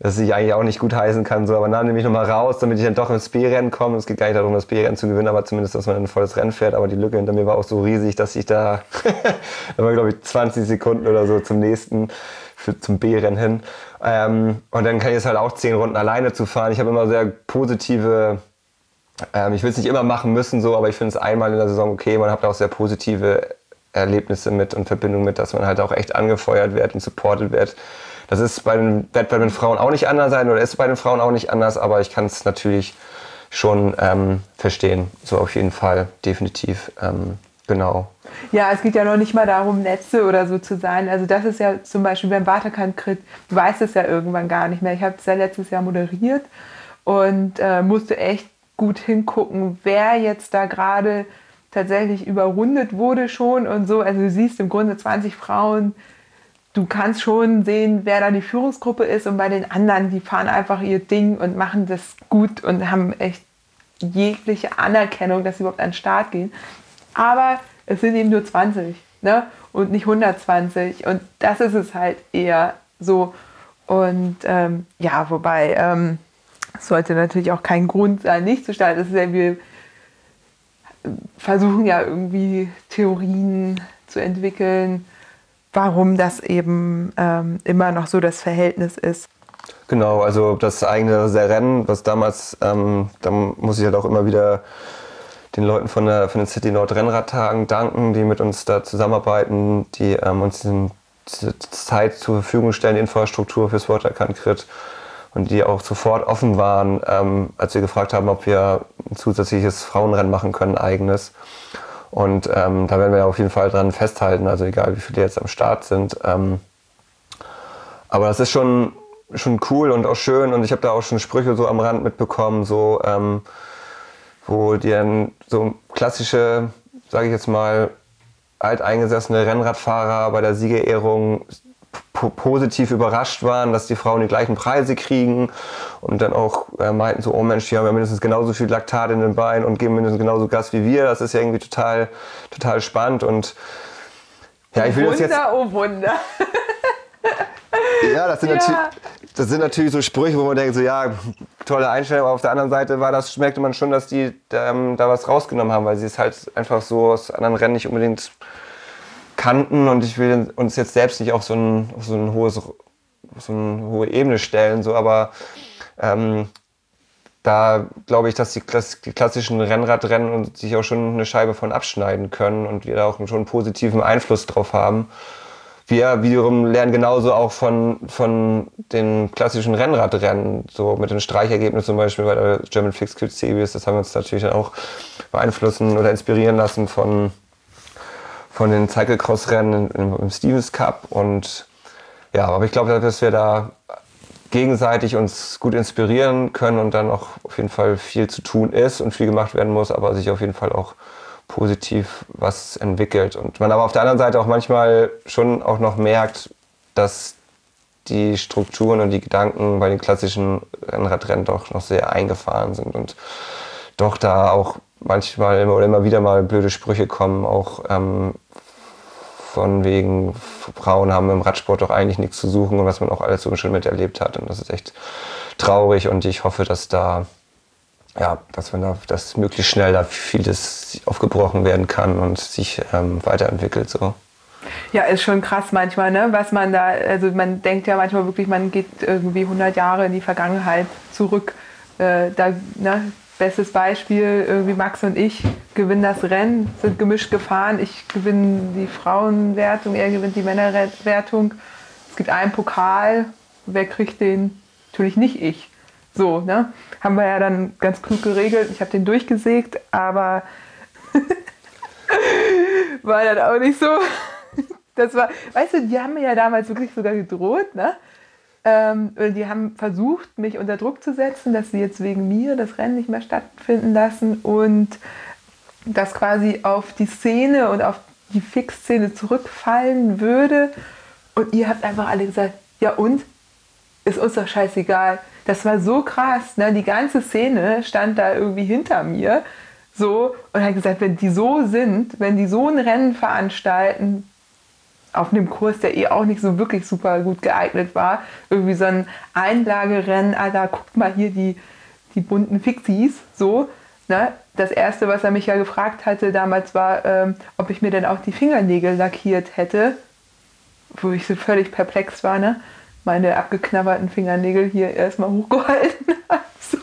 Speaker 3: dass ich eigentlich auch nicht gut heißen kann. So. Aber dann nehme ich nochmal raus, damit ich dann doch ins B-Rennen komme. Es geht gar nicht darum, das B-Rennen zu gewinnen, aber zumindest, dass man ein volles Rennen fährt. Aber die Lücke hinter mir war auch so riesig, dass ich da, da war glaube ich 20 Sekunden oder so zum nächsten, für, zum B-Rennen hin. Ähm, und dann kann ich es halt auch 10 Runden alleine zu fahren. Ich habe immer sehr positive, ähm, ich will es nicht immer machen müssen, so, aber ich finde es einmal in der Saison okay. Man hat auch sehr positive Erlebnisse mit und Verbindung mit, dass man halt auch echt angefeuert wird und supported wird. Das ist bei den Wettbewerben mit Frauen auch nicht anders sein oder ist bei den Frauen auch nicht anders, aber ich kann es natürlich schon ähm, verstehen. So auf jeden Fall, definitiv. Ähm, genau.
Speaker 2: Ja, es geht ja noch nicht mal darum, Netze oder so zu sein. Also das ist ja zum Beispiel beim Waterkant-Crit, du weißt es ja irgendwann gar nicht mehr. Ich habe es ja letztes Jahr moderiert und äh, musste echt gut hingucken, wer jetzt da gerade tatsächlich überrundet wurde schon und so. Also du siehst im Grunde 20 Frauen, du kannst schon sehen, wer da die Führungsgruppe ist und bei den anderen, die fahren einfach ihr Ding und machen das gut und haben echt jegliche Anerkennung, dass sie überhaupt an den Start gehen. Aber es sind eben nur 20 ne? und nicht 120 und das ist es halt eher so. Und ähm, ja, wobei ähm, sollte natürlich auch kein Grund sein, nicht zu starten. Das ist ja, wir versuchen ja irgendwie Theorien zu entwickeln, warum das eben ähm, immer noch so das Verhältnis ist.
Speaker 3: Genau, also das eigene Rennen, was damals, ähm, da muss ich halt auch immer wieder den Leuten von, der, von den City Nord Rennradtagen danken, die mit uns da zusammenarbeiten, die ähm, uns diese Zeit zur Verfügung stellen, die Infrastruktur fürs Watercan-Crit und die auch sofort offen waren, ähm, als wir gefragt haben, ob wir ein zusätzliches Frauenrennen machen können, eigenes. Und ähm, da werden wir auf jeden Fall dran festhalten, also egal wie viele jetzt am Start sind. Ähm, aber das ist schon, schon cool und auch schön und ich habe da auch schon Sprüche so am Rand mitbekommen, so ähm, wo die dann so klassische, sage ich jetzt mal, alteingesessene Rennradfahrer bei der Siegerehrung positiv überrascht waren, dass die Frauen die gleichen Preise kriegen und dann auch äh, meinten so, oh Mensch, die haben ja mindestens genauso viel Laktat in den Beinen und geben mindestens genauso Gas wie wir. Das ist ja irgendwie total, total spannend und
Speaker 2: ja, ich will Wunder, jetzt. Oh Wunder.
Speaker 3: ja, das sind, ja. das sind natürlich so Sprüche, wo man denkt, so ja, tolle Einstellung, aber auf der anderen Seite war das, merkte man schon, dass die ähm, da was rausgenommen haben, weil sie es halt einfach so aus anderen Rennen nicht unbedingt kannten und ich will uns jetzt selbst nicht auf so ein, auf so ein hohes, so eine hohe Ebene stellen, so, aber ähm, da glaube ich, dass die, die, klassischen Rennradrennen sich auch schon eine Scheibe von abschneiden können und wir da auch schon einen positiven Einfluss drauf haben. Wir wiederum lernen genauso auch von, von den klassischen Rennradrennen, so mit den Streichergebnissen zum Beispiel bei der German Fixed Kit Series. Das haben wir uns natürlich dann auch beeinflussen oder inspirieren lassen von, von den Cyclecross-Rennen im, im Stevens Cup. Und ja, aber ich glaube, dass wir da gegenseitig uns gut inspirieren können und dann auch auf jeden Fall viel zu tun ist und viel gemacht werden muss, aber sich auf jeden Fall auch positiv was entwickelt. Und man aber auf der anderen Seite auch manchmal schon auch noch merkt, dass die Strukturen und die Gedanken bei den klassischen Rennradrennen doch noch sehr eingefahren sind und doch da auch manchmal immer oder immer wieder mal blöde Sprüche kommen, auch ähm, von wegen Frauen haben im Radsport doch eigentlich nichts zu suchen und was man auch alles so schon miterlebt hat. Und das ist echt traurig und ich hoffe, dass da ja, dass man da, dass möglichst schnell da vieles aufgebrochen werden kann und sich ähm, weiterentwickelt so.
Speaker 2: Ja, ist schon krass manchmal, ne? was man da, also man denkt ja manchmal wirklich, man geht irgendwie 100 Jahre in die Vergangenheit zurück. Äh, da, ne? Bestes Beispiel, irgendwie Max und ich gewinnen das Rennen, sind gemischt gefahren. Ich gewinne die Frauenwertung, er gewinnt die Männerwertung. Es gibt einen Pokal, wer kriegt den? Natürlich nicht ich. So, ne? Haben wir ja dann ganz klug geregelt. Ich habe den durchgesägt, aber war dann auch nicht so. Das war, weißt du, die haben mir ja damals wirklich sogar gedroht, ne? Ähm, die haben versucht, mich unter Druck zu setzen, dass sie jetzt wegen mir das Rennen nicht mehr stattfinden lassen und das quasi auf die Szene und auf die Fix-Szene zurückfallen würde. Und ihr habt einfach alle gesagt, ja und? Ist uns doch scheißegal das war so krass. Ne? Die ganze Szene stand da irgendwie hinter mir so und hat gesagt, wenn die so sind, wenn die so ein Rennen veranstalten, auf einem Kurs, der eh auch nicht so wirklich super gut geeignet war, irgendwie so ein Einlagerennen, Alter, guckt mal hier die, die bunten Fixies, so. Ne? Das erste, was er mich ja gefragt hatte damals war, ähm, ob ich mir denn auch die Fingernägel lackiert hätte, wo ich so völlig perplex war. Ne? Meine abgeknabberten Fingernägel hier erstmal hochgehalten habe. So.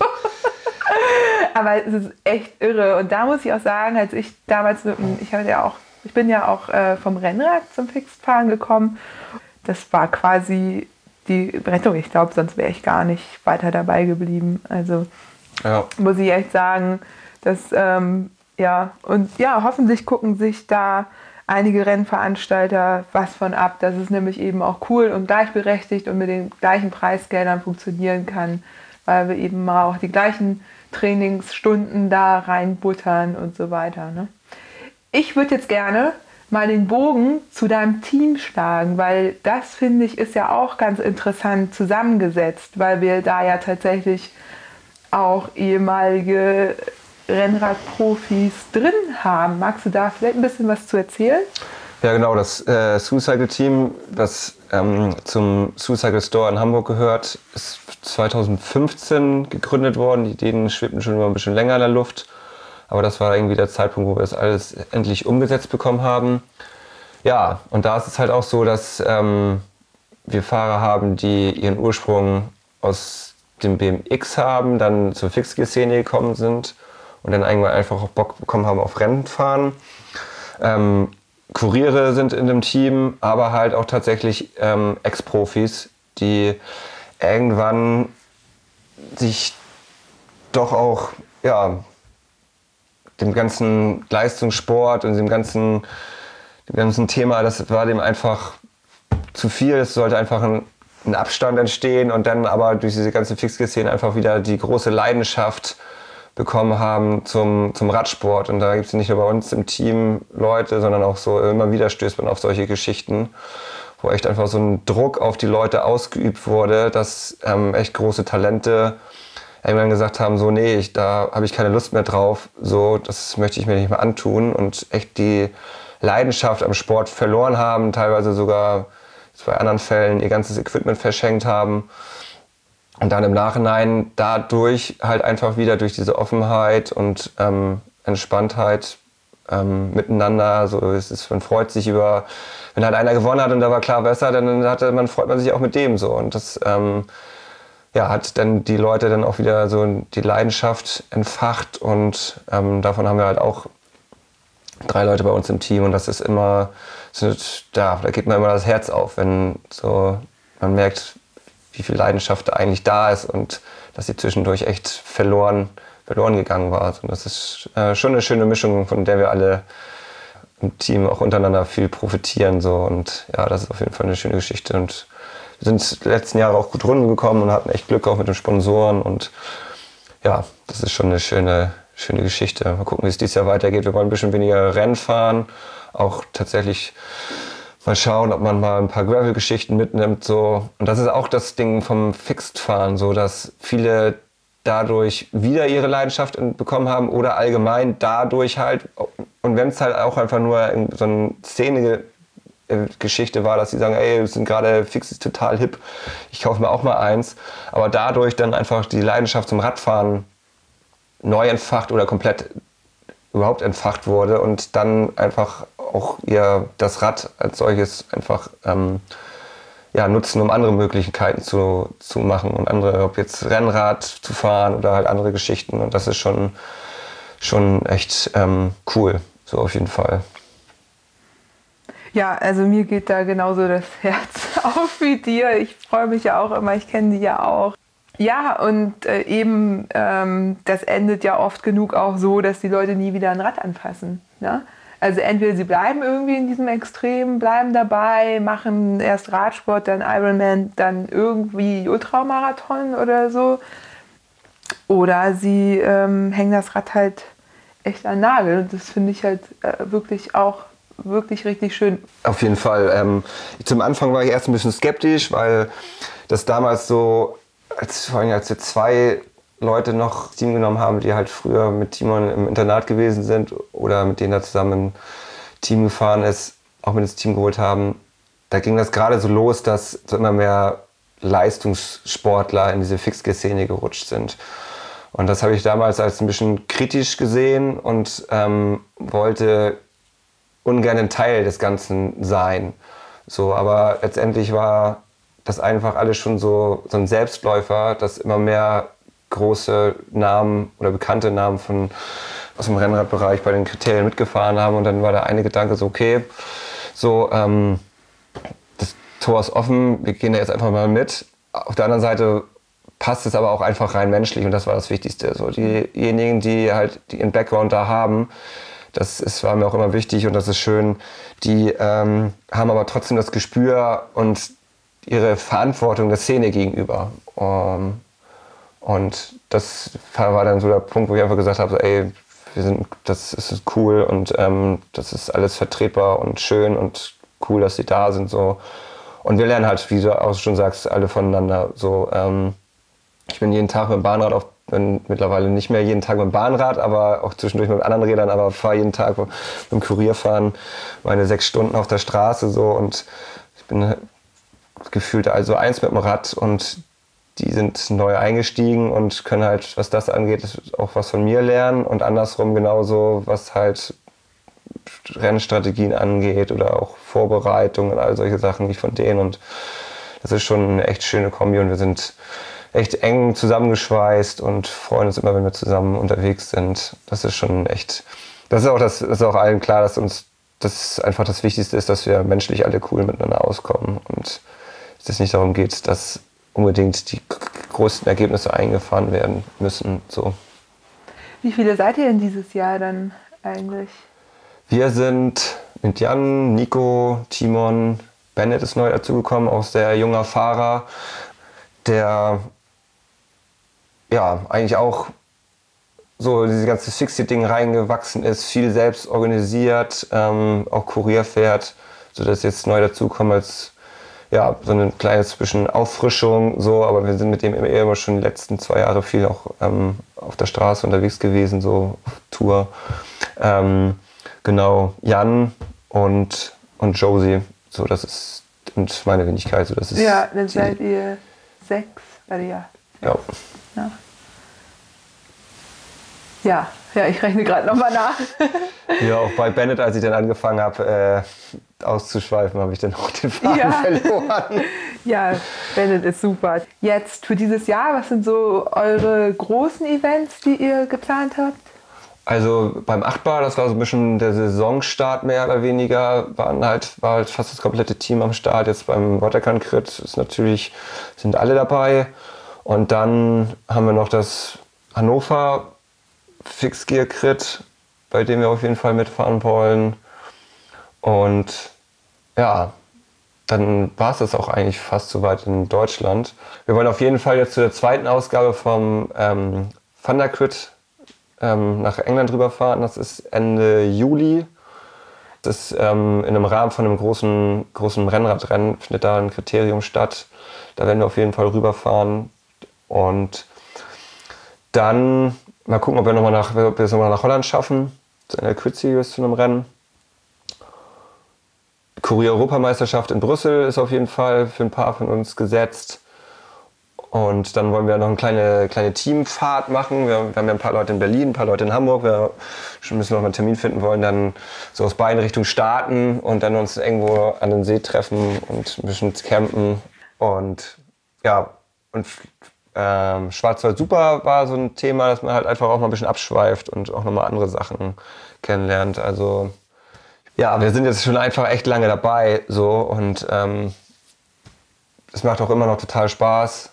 Speaker 2: Aber es ist echt irre. Und da muss ich auch sagen, als ich damals ich hatte ja auch, ich bin ja auch äh, vom Rennrad zum Fixfahren gekommen. Das war quasi die Rettung. Ich glaube, sonst wäre ich gar nicht weiter dabei geblieben. Also ja. muss ich echt sagen, dass ähm, ja, und ja, hoffentlich gucken sich da einige Rennveranstalter was von ab, dass es nämlich eben auch cool und gleichberechtigt und mit den gleichen Preisgeldern funktionieren kann, weil wir eben mal auch die gleichen Trainingsstunden da reinbuttern und so weiter. Ne? Ich würde jetzt gerne mal den Bogen zu deinem Team schlagen, weil das finde ich ist ja auch ganz interessant zusammengesetzt, weil wir da ja tatsächlich auch ehemalige Rennradprofis drin haben. Magst du da vielleicht ein bisschen was zu erzählen?
Speaker 3: Ja, genau. Das äh, Suicycle Team, das ähm, zum Suicycle Store in Hamburg gehört, ist 2015 gegründet worden. Die Ideen schwebten schon immer ein bisschen länger in der Luft. Aber das war irgendwie der Zeitpunkt, wo wir das alles endlich umgesetzt bekommen haben. Ja, und da ist es halt auch so, dass ähm, wir Fahrer haben, die ihren Ursprung aus dem BMX haben, dann zur Fixgear-Szene gekommen sind und dann irgendwann einfach auch Bock bekommen haben auf Rennfahren. Ähm, Kuriere sind in dem Team, aber halt auch tatsächlich ähm, Ex-Profis, die irgendwann sich doch auch ja, dem ganzen Leistungssport und dem ganzen, dem ganzen Thema, das war dem einfach zu viel. Es sollte einfach ein, ein Abstand entstehen und dann aber durch diese ganze Fixgear-Szene einfach wieder die große Leidenschaft bekommen haben zum, zum Radsport. Und da gibt es nicht nur bei uns im Team Leute, sondern auch so immer wieder stößt man auf solche Geschichten, wo echt einfach so ein Druck auf die Leute ausgeübt wurde, dass ähm, echt große Talente irgendwann gesagt haben, so nee, ich, da habe ich keine Lust mehr drauf, so das möchte ich mir nicht mehr antun und echt die Leidenschaft am Sport verloren haben, teilweise sogar bei anderen Fällen ihr ganzes Equipment verschenkt haben und dann im Nachhinein dadurch halt einfach wieder durch diese Offenheit und ähm, Entspanntheit ähm, miteinander, so es man freut sich über, wenn halt einer gewonnen hat und da war klar besser, dann hatte man freut man sich auch mit dem so. Und das ähm, ja, hat dann die Leute dann auch wieder so die Leidenschaft entfacht und ähm, davon haben wir halt auch drei Leute bei uns im Team und das ist immer, sind, ja, da geht mir immer das Herz auf, wenn so man merkt, wie viel Leidenschaft eigentlich da ist und dass sie zwischendurch echt verloren, verloren gegangen war. Und das ist äh, schon eine schöne Mischung, von der wir alle im Team auch untereinander viel profitieren. So. Und ja, das ist auf jeden Fall eine schöne Geschichte. Und wir sind die letzten Jahre auch gut runtergekommen und hatten echt Glück auch mit den Sponsoren. Und ja, das ist schon eine schöne, schöne Geschichte. Mal gucken, wie es dieses Jahr weitergeht. Wir wollen ein bisschen weniger Rennen fahren, auch tatsächlich mal schauen, ob man mal ein paar Gravel-Geschichten mitnimmt. So. Und das ist auch das Ding vom Fixed-Fahren, so dass viele dadurch wieder ihre Leidenschaft bekommen haben oder allgemein dadurch halt. Und wenn es halt auch einfach nur so eine Szene Geschichte war, dass sie sagen, ey, wir sind gerade fix ist total hip, ich kaufe mir auch mal eins. Aber dadurch dann einfach die Leidenschaft zum Radfahren neu entfacht oder komplett überhaupt entfacht wurde und dann einfach auch ihr das Rad als solches einfach ähm, ja, nutzen, um andere Möglichkeiten zu, zu machen und andere, ob jetzt Rennrad zu fahren oder halt andere Geschichten. Und das ist schon, schon echt ähm, cool, so auf jeden Fall.
Speaker 2: Ja, also mir geht da genauso das Herz auf wie dir. Ich freue mich ja auch immer, ich kenne die ja auch. Ja, und äh, eben, ähm, das endet ja oft genug auch so, dass die Leute nie wieder ein Rad anfassen. Ne? Also entweder sie bleiben irgendwie in diesem Extrem, bleiben dabei, machen erst Radsport, dann Ironman, dann irgendwie Ultramarathon oder so. Oder sie ähm, hängen das Rad halt echt an Nagel. Und das finde ich halt äh, wirklich auch wirklich richtig schön.
Speaker 3: Auf jeden Fall. Ähm, zum Anfang war ich erst ein bisschen skeptisch, weil das damals so, als, vor allem als wir zwei Leute noch Team genommen haben, die halt früher mit Timon im Internat gewesen sind oder mit denen er zusammen Team gefahren ist, auch mit ins Team geholt haben. Da ging das gerade so los, dass so immer mehr Leistungssportler in diese Fixgear-Szene gerutscht sind. Und das habe ich damals als ein bisschen kritisch gesehen und ähm, wollte ungern ein Teil des Ganzen sein. So, aber letztendlich war das einfach alles schon so, so ein Selbstläufer, dass immer mehr große Namen oder bekannte Namen von, aus dem Rennradbereich bei den Kriterien mitgefahren haben. Und dann war der eine Gedanke so, okay, so, ähm, das Tor ist offen, wir gehen da jetzt einfach mal mit. Auf der anderen Seite passt es aber auch einfach rein menschlich und das war das Wichtigste. So, diejenigen, die halt ihren Background da haben, das ist, war mir auch immer wichtig und das ist schön. Die ähm, haben aber trotzdem das Gespür und ihre Verantwortung der Szene gegenüber. Um, ähm, und das war dann so der Punkt, wo ich einfach gesagt habe, so, ey, wir sind, das ist cool und ähm, das ist alles vertretbar und schön und cool, dass sie da sind. So. Und wir lernen halt, wie du auch schon sagst, alle voneinander. So, ähm, ich bin jeden Tag mit dem Bahnrad auf, bin mittlerweile nicht mehr jeden Tag mit dem Bahnrad, aber auch zwischendurch mit anderen Rädern, aber fahre jeden Tag mit dem Kurierfahren meine sechs Stunden auf der Straße so und ich bin gefühlt also eins mit dem Rad und die sind neu eingestiegen und können halt, was das angeht, auch was von mir lernen und andersrum genauso, was halt Rennstrategien angeht oder auch Vorbereitung und all solche Sachen, wie von denen und das ist schon eine echt schöne Kombi und wir sind echt eng zusammengeschweißt und freuen uns immer, wenn wir zusammen unterwegs sind. Das ist schon echt, das ist auch, das, ist auch allen klar, dass uns das einfach das Wichtigste ist, dass wir menschlich alle cool miteinander auskommen und es nicht darum geht, dass unbedingt die größten Ergebnisse eingefahren werden müssen. So.
Speaker 2: Wie viele seid ihr denn dieses Jahr dann eigentlich?
Speaker 3: Wir sind mit Jan, Nico, Timon, Bennett ist neu dazugekommen, auch sehr junger Fahrer, der ja eigentlich auch so dieses ganze Fixie-Ding reingewachsen ist, viel selbst organisiert, ähm, auch Kurier fährt, sodass jetzt neu dazukommt als ja, so eine kleine zwischen Auffrischung, so, aber wir sind mit dem eher immer schon die letzten zwei Jahre viel auch ähm, auf der Straße unterwegs gewesen, so auf Tour. Ähm, genau, Jan und, und Josie, so, das ist, und meine Wenigkeit, so, das ist.
Speaker 2: Ja, dann seid ihr sechs, also ja.
Speaker 3: Ja.
Speaker 2: ja. Ja, ja, ich rechne gerade nochmal nach.
Speaker 3: ja, auch bei Bennett, als ich dann angefangen habe äh, auszuschweifen, habe ich dann auch den Faden ja. verloren.
Speaker 2: ja, Bennett ist super. Jetzt für dieses Jahr, was sind so eure großen Events, die ihr geplant habt?
Speaker 3: Also beim Achtbar, das war so ein bisschen der Saisonstart mehr oder weniger, waren halt, war halt fast das komplette Team am Start. Jetzt beim Watercan Crit ist natürlich, sind alle dabei. Und dann haben wir noch das Hannover Fixgear Crit, bei dem wir auf jeden Fall mitfahren wollen. Und ja, dann war es das auch eigentlich fast soweit in Deutschland. Wir wollen auf jeden Fall jetzt zu der zweiten Ausgabe vom ähm, Thunder Crit ähm, nach England rüberfahren. Das ist Ende Juli. Das ist ähm, in einem Rahmen von einem großen, großen Rennradrennen, findet da ein Kriterium statt. Da werden wir auf jeden Fall rüberfahren. Und dann Mal gucken, ob wir, noch mal nach, ob wir es nochmal nach Holland schaffen. In der Quiz-Series zu einem Rennen. Kurier-Europameisterschaft in Brüssel ist auf jeden Fall für ein paar von uns gesetzt. Und dann wollen wir noch eine kleine, kleine Teamfahrt machen. Wir, wir haben ja ein paar Leute in Berlin, ein paar Leute in Hamburg. Wir müssen noch mal einen Termin finden wollen, dann so aus beiden Richtungen starten und dann uns irgendwo an den See treffen und ein bisschen campen. Und ja, und ähm, Schwarzwald Super war so ein Thema, dass man halt einfach auch mal ein bisschen abschweift und auch nochmal andere Sachen kennenlernt. Also ja, wir sind jetzt schon einfach echt lange dabei so und ähm, es macht auch immer noch total Spaß.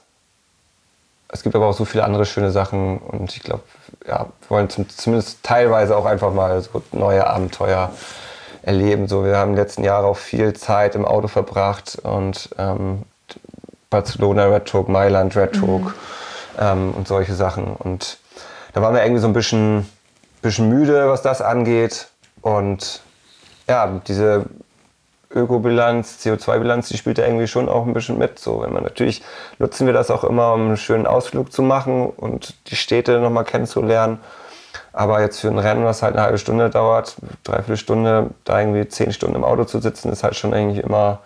Speaker 3: Es gibt aber auch so viele andere schöne Sachen und ich glaube, ja, wir wollen zum, zumindest teilweise auch einfach mal so neue Abenteuer erleben. So, wir haben den letzten Jahren auch viel Zeit im Auto verbracht und ähm, Barcelona Red Talk, Mailand Red Talk mhm. ähm, und solche Sachen. Und da waren wir irgendwie so ein bisschen, bisschen müde, was das angeht. Und ja, diese Ökobilanz, CO2-Bilanz, die spielt da irgendwie schon auch ein bisschen mit. So, wenn man natürlich nutzen wir das auch immer, um einen schönen Ausflug zu machen und die Städte nochmal kennenzulernen. Aber jetzt für ein Rennen, was halt eine halbe Stunde dauert, dreiviertel Stunde, da irgendwie zehn Stunden im Auto zu sitzen, ist halt schon eigentlich immer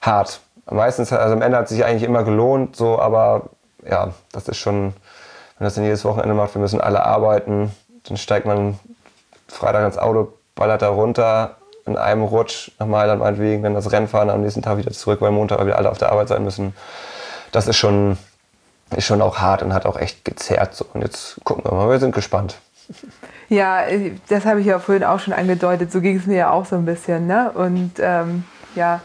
Speaker 3: hart meistens, also am Ende hat es sich eigentlich immer gelohnt, so, aber ja, das ist schon, wenn das dann jedes Wochenende macht, wir müssen alle arbeiten, dann steigt man Freitag ins Auto, ballert da runter, in einem Rutsch nach Mailand meinetwegen, dann das Rennen fahren, am nächsten Tag wieder zurück, weil Montag wieder alle auf der Arbeit sein müssen. Das ist schon, ist schon auch hart und hat auch echt gezerrt. So. Und jetzt gucken wir mal, wir sind gespannt.
Speaker 2: Ja, das habe ich ja vorhin auch schon angedeutet. So ging es mir ja auch so ein bisschen. Ne? Und ähm, ja,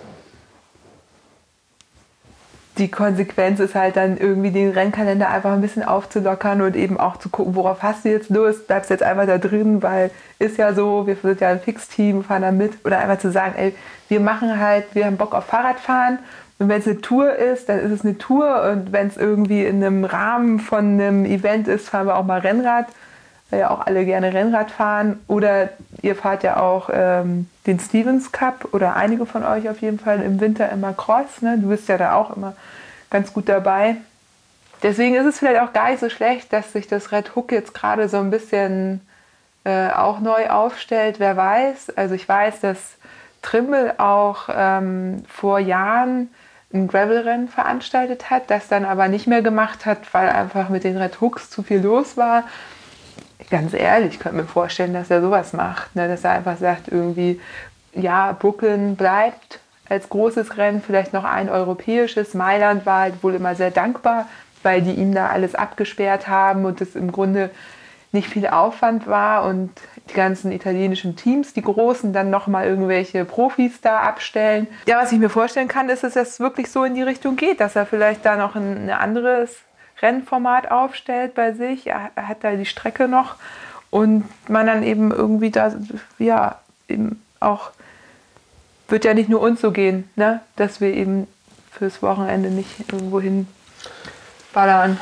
Speaker 2: die Konsequenz ist halt dann irgendwie den Rennkalender einfach ein bisschen aufzulockern und eben auch zu gucken, worauf hast du jetzt Lust, bleibst jetzt einfach da drin, weil ist ja so, wir sind ja ein Fixteam, fahren da mit. Oder einfach zu sagen, ey, wir machen halt, wir haben Bock auf Fahrradfahren. Und wenn es eine Tour ist, dann ist es eine Tour. Und wenn es irgendwie in einem Rahmen von einem Event ist, fahren wir auch mal Rennrad weil ja auch alle gerne Rennrad fahren. Oder ihr fahrt ja auch ähm, den Stevens Cup oder einige von euch auf jeden Fall im Winter immer Cross. Ne? Du bist ja da auch immer ganz gut dabei. Deswegen ist es vielleicht auch gar nicht so schlecht, dass sich das Red Hook jetzt gerade so ein bisschen äh, auch neu aufstellt. Wer weiß. Also ich weiß, dass Trimmel auch ähm, vor Jahren ein Gravelrennen veranstaltet hat, das dann aber nicht mehr gemacht hat, weil einfach mit den Red Hooks zu viel los war ganz ehrlich, ich könnte mir vorstellen, dass er sowas macht. Ne? Dass er einfach sagt, irgendwie, ja, Brooklyn bleibt als großes Rennen, vielleicht noch ein europäisches. Mailand war halt wohl immer sehr dankbar weil die ihm da alles abgesperrt haben und es im Grunde nicht viel Aufwand war und die ganzen italienischen Teams, die großen, dann nochmal irgendwelche Profis da abstellen. Ja, was ich mir vorstellen kann, ist, dass es wirklich so in die Richtung geht, dass er vielleicht da noch ein, ein anderes Rennformat aufstellt bei sich. Er hat da die Strecke noch und man dann eben irgendwie da, ja, eben auch, wird ja nicht nur uns so gehen, ne? dass wir eben fürs Wochenende nicht irgendwo hin ballern,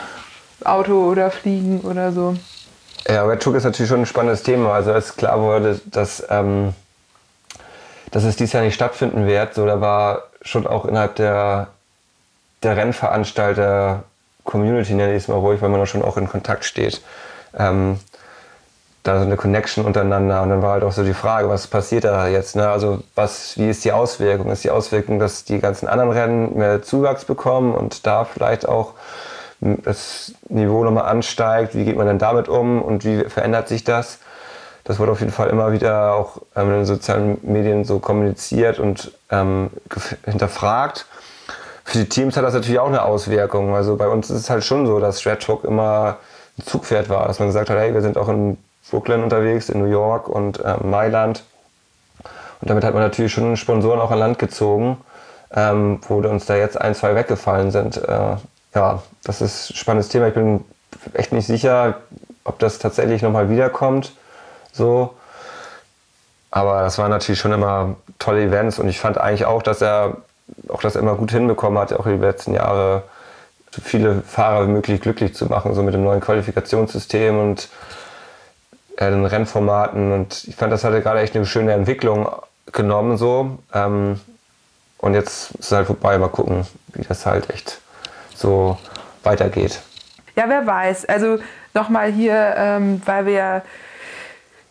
Speaker 2: Auto oder fliegen oder so.
Speaker 3: Ja, Red Hook ist natürlich schon ein spannendes Thema. Also als klar wurde, dass, ähm, dass es dieses Jahr nicht stattfinden wird, so da war schon auch innerhalb der, der Rennveranstalter Community, nenne ich es mal ruhig, weil man da schon auch in Kontakt steht. Ähm, da so eine Connection untereinander und dann war halt auch so die Frage, was passiert da jetzt? Ne? Also was, wie ist die Auswirkung? Ist die Auswirkung, dass die ganzen anderen Rennen mehr Zuwachs bekommen und da vielleicht auch das Niveau nochmal ansteigt? Wie geht man denn damit um und wie verändert sich das? Das wurde auf jeden Fall immer wieder auch ähm, in den sozialen Medien so kommuniziert und ähm, hinterfragt. Für die Teams hat das natürlich auch eine Auswirkung. Also bei uns ist es halt schon so, dass Red Hook immer ein Zugpferd war, dass man gesagt hat, hey, wir sind auch in Brooklyn unterwegs, in New York und äh, Mailand. Und damit hat man natürlich schon Sponsoren auch an Land gezogen, ähm, wo uns da jetzt ein, zwei weggefallen sind. Äh, ja, das ist ein spannendes Thema. Ich bin echt nicht sicher, ob das tatsächlich nochmal wiederkommt. So. Aber das waren natürlich schon immer tolle Events und ich fand eigentlich auch, dass er auch das immer gut hinbekommen hat, auch die letzten Jahre so viele Fahrer wie möglich glücklich zu machen, so mit dem neuen Qualifikationssystem und äh, den Rennformaten. Und ich fand, das hatte gerade echt eine schöne Entwicklung genommen so. Ähm, und jetzt ist es halt vorbei, mal gucken, wie das halt echt so weitergeht.
Speaker 2: Ja, wer weiß. Also nochmal hier, ähm, weil wir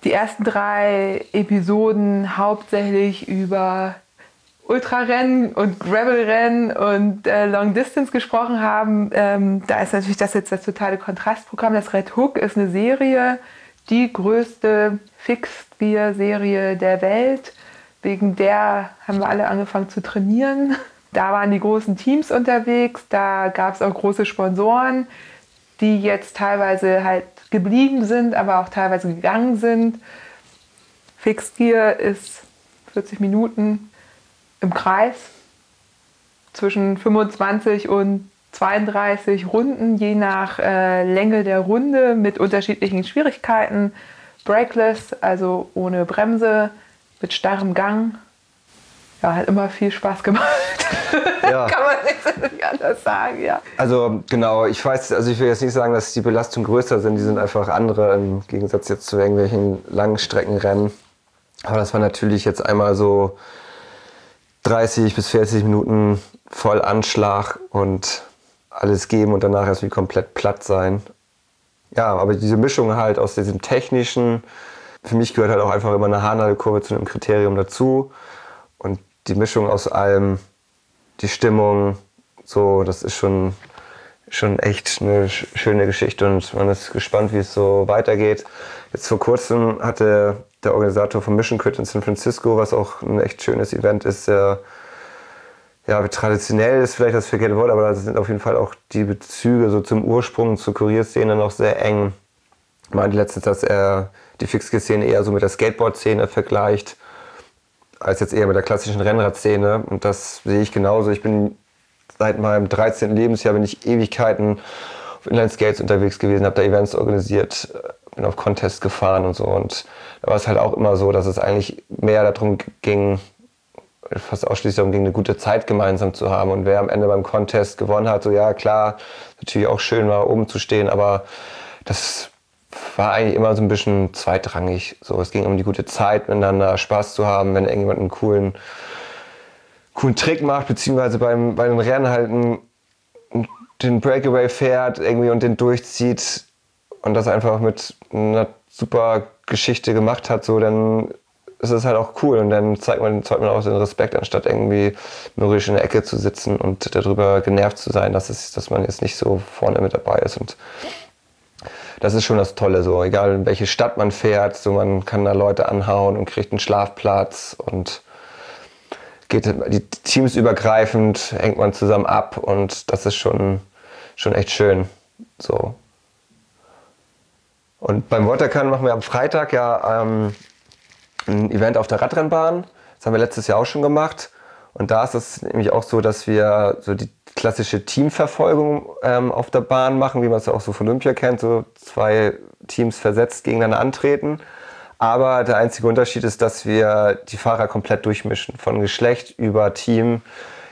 Speaker 2: die ersten drei Episoden hauptsächlich über Ultrarennen und Gravelrennen und äh, Long Distance gesprochen haben. Ähm, da ist natürlich das jetzt das totale Kontrastprogramm. Das Red Hook ist eine Serie, die größte Fixed Gear Serie der Welt. Wegen der haben wir alle angefangen zu trainieren. Da waren die großen Teams unterwegs, da gab es auch große Sponsoren, die jetzt teilweise halt geblieben sind, aber auch teilweise gegangen sind. Fixed Gear ist 40 Minuten im Kreis zwischen 25 und 32 Runden, je nach äh, Länge der Runde mit unterschiedlichen Schwierigkeiten. Brakeless, also ohne Bremse, mit starrem Gang. Ja, hat immer viel Spaß gemacht. Ja. Kann man nicht anders sagen, ja.
Speaker 3: Also genau, ich weiß, also ich will jetzt nicht sagen, dass die Belastungen größer sind, die sind einfach andere im Gegensatz jetzt zu irgendwelchen Langstreckenrennen. Aber das war natürlich jetzt einmal so 30 bis 40 Minuten voll Anschlag und alles geben und danach erst wie komplett platt sein. Ja, aber diese Mischung halt aus diesem technischen, für mich gehört halt auch einfach immer eine Haarnadelkurve zu einem Kriterium dazu. Und die Mischung aus allem, die Stimmung, so, das ist schon, schon echt eine schöne Geschichte und man ist gespannt, wie es so weitergeht. Jetzt vor kurzem hatte der Organisator von Mission Crit in San Francisco, was auch ein echt schönes Event ist, der ja, traditionell ist vielleicht das verkehrte Wort, aber da sind auf jeden Fall auch die Bezüge so zum Ursprung, zur Kurierszene noch sehr eng. Ich meinte letztens, dass er die Fixgear-Szene eher so mit der Skateboard-Szene vergleicht, als jetzt eher mit der klassischen Rennradszene. Und das sehe ich genauso. Ich bin seit meinem 13. Lebensjahr bin ich Ewigkeiten auf Inline-Skates unterwegs gewesen, habe da Events organisiert, bin auf Contests gefahren und so. Und da war es halt auch immer so, dass es eigentlich mehr darum ging, fast ausschließlich darum ging, eine gute Zeit gemeinsam zu haben. Und wer am Ende beim Contest gewonnen hat, so ja klar, natürlich auch schön war, oben zu stehen, aber das war eigentlich immer so ein bisschen zweitrangig. So, es ging um die gute Zeit miteinander, Spaß zu haben, wenn irgendjemand einen coolen, coolen Trick macht, beziehungsweise beim, bei den Rennen halt einen, den Breakaway fährt irgendwie und den durchzieht und das einfach mit einer super Geschichte gemacht hat, so dann ist es halt auch cool und dann zeigt man, zeigt man auch den Respekt, anstatt irgendwie mürrisch in der Ecke zu sitzen und darüber genervt zu sein, dass, es, dass man jetzt nicht so vorne mit dabei ist. Und das ist schon das Tolle, so egal in welche Stadt man fährt, so man kann da Leute anhauen und kriegt einen Schlafplatz und geht die Teams übergreifend, hängt man zusammen ab und das ist schon, schon echt schön. So. Und beim Watercan machen wir am Freitag ja ähm, ein Event auf der Radrennbahn. Das haben wir letztes Jahr auch schon gemacht. Und da ist es nämlich auch so, dass wir so die klassische Teamverfolgung ähm, auf der Bahn machen, wie man es auch so von Olympia kennt, so zwei Teams versetzt gegeneinander antreten. Aber der einzige Unterschied ist, dass wir die Fahrer komplett durchmischen, von Geschlecht über Team.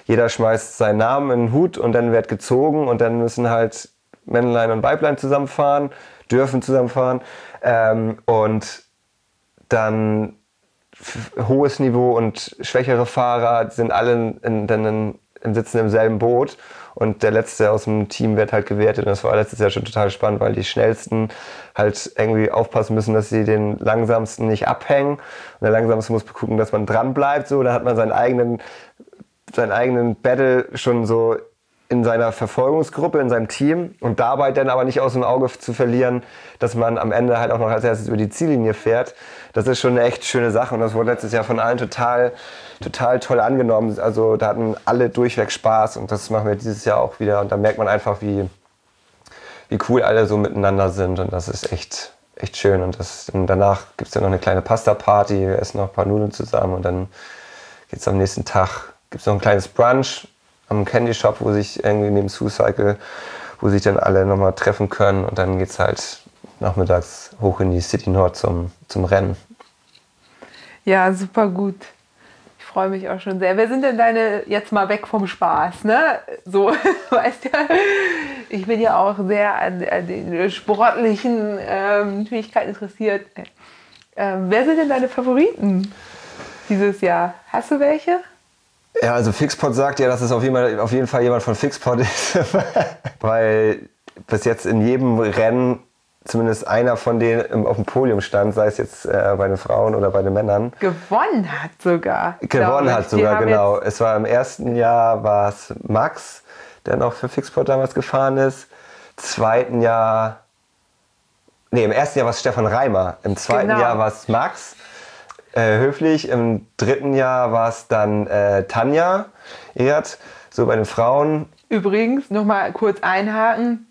Speaker 3: Jeder schmeißt seinen Namen in den Hut und dann wird gezogen und dann müssen halt Männlein und Weiblein zusammenfahren, dürfen zusammenfahren. Ähm, und dann hohes Niveau und schwächere Fahrer sind alle in, in, in, sitzen im selben Boot. Und der letzte aus dem Team wird halt gewertet. Und das war letztes Jahr schon total spannend, weil die schnellsten halt irgendwie aufpassen müssen, dass sie den langsamsten nicht abhängen. Und der langsamste muss gucken, dass man dran bleibt, so da hat man seinen eigenen seinen eigenen Battle schon so in seiner Verfolgungsgruppe, in seinem Team und dabei dann aber nicht aus dem Auge zu verlieren, dass man am Ende halt auch noch als erstes über die Ziellinie fährt. Das ist schon eine echt schöne Sache und das wurde letztes Jahr von allen total, total toll angenommen. Also da hatten alle durchweg Spaß und das machen wir dieses Jahr auch wieder und da merkt man einfach, wie, wie cool alle so miteinander sind und das ist echt, echt schön. Und, das, und danach gibt es dann noch eine kleine Pasta-Party, wir essen noch ein paar Nudeln zusammen und dann geht es am nächsten Tag, gibt es noch ein kleines Brunch am Candy Shop, wo sich irgendwie neben Suicycle, wo sich dann alle nochmal treffen können und dann geht es halt nachmittags hoch in die City Nord zum, zum Rennen.
Speaker 2: Ja, super gut. Ich freue mich auch schon sehr. Wer sind denn deine, jetzt mal weg vom Spaß, ne? So, weißt du, ich bin ja auch sehr an, an den sportlichen ähm, Fähigkeiten interessiert. Ähm, wer sind denn deine Favoriten dieses Jahr? Hast du welche?
Speaker 3: Ja, also Fixpot sagt ja, dass es auf jeden, Fall, auf jeden Fall jemand von Fixpot ist. Weil bis jetzt in jedem Rennen zumindest einer von denen auf dem Podium stand, sei es jetzt äh, bei den Frauen oder bei den Männern.
Speaker 2: Gewonnen hat sogar.
Speaker 3: Gewonnen hat sogar, genau. Es war im ersten Jahr war es Max, der noch für Fixpot damals gefahren ist. Zweiten Jahr, nee, im ersten Jahr war es Stefan Reimer. Im zweiten genau. Jahr war es Max äh, höflich. Im dritten Jahr war es dann äh, Tanja Ehrt, so bei den Frauen.
Speaker 2: Übrigens, nochmal kurz einhaken.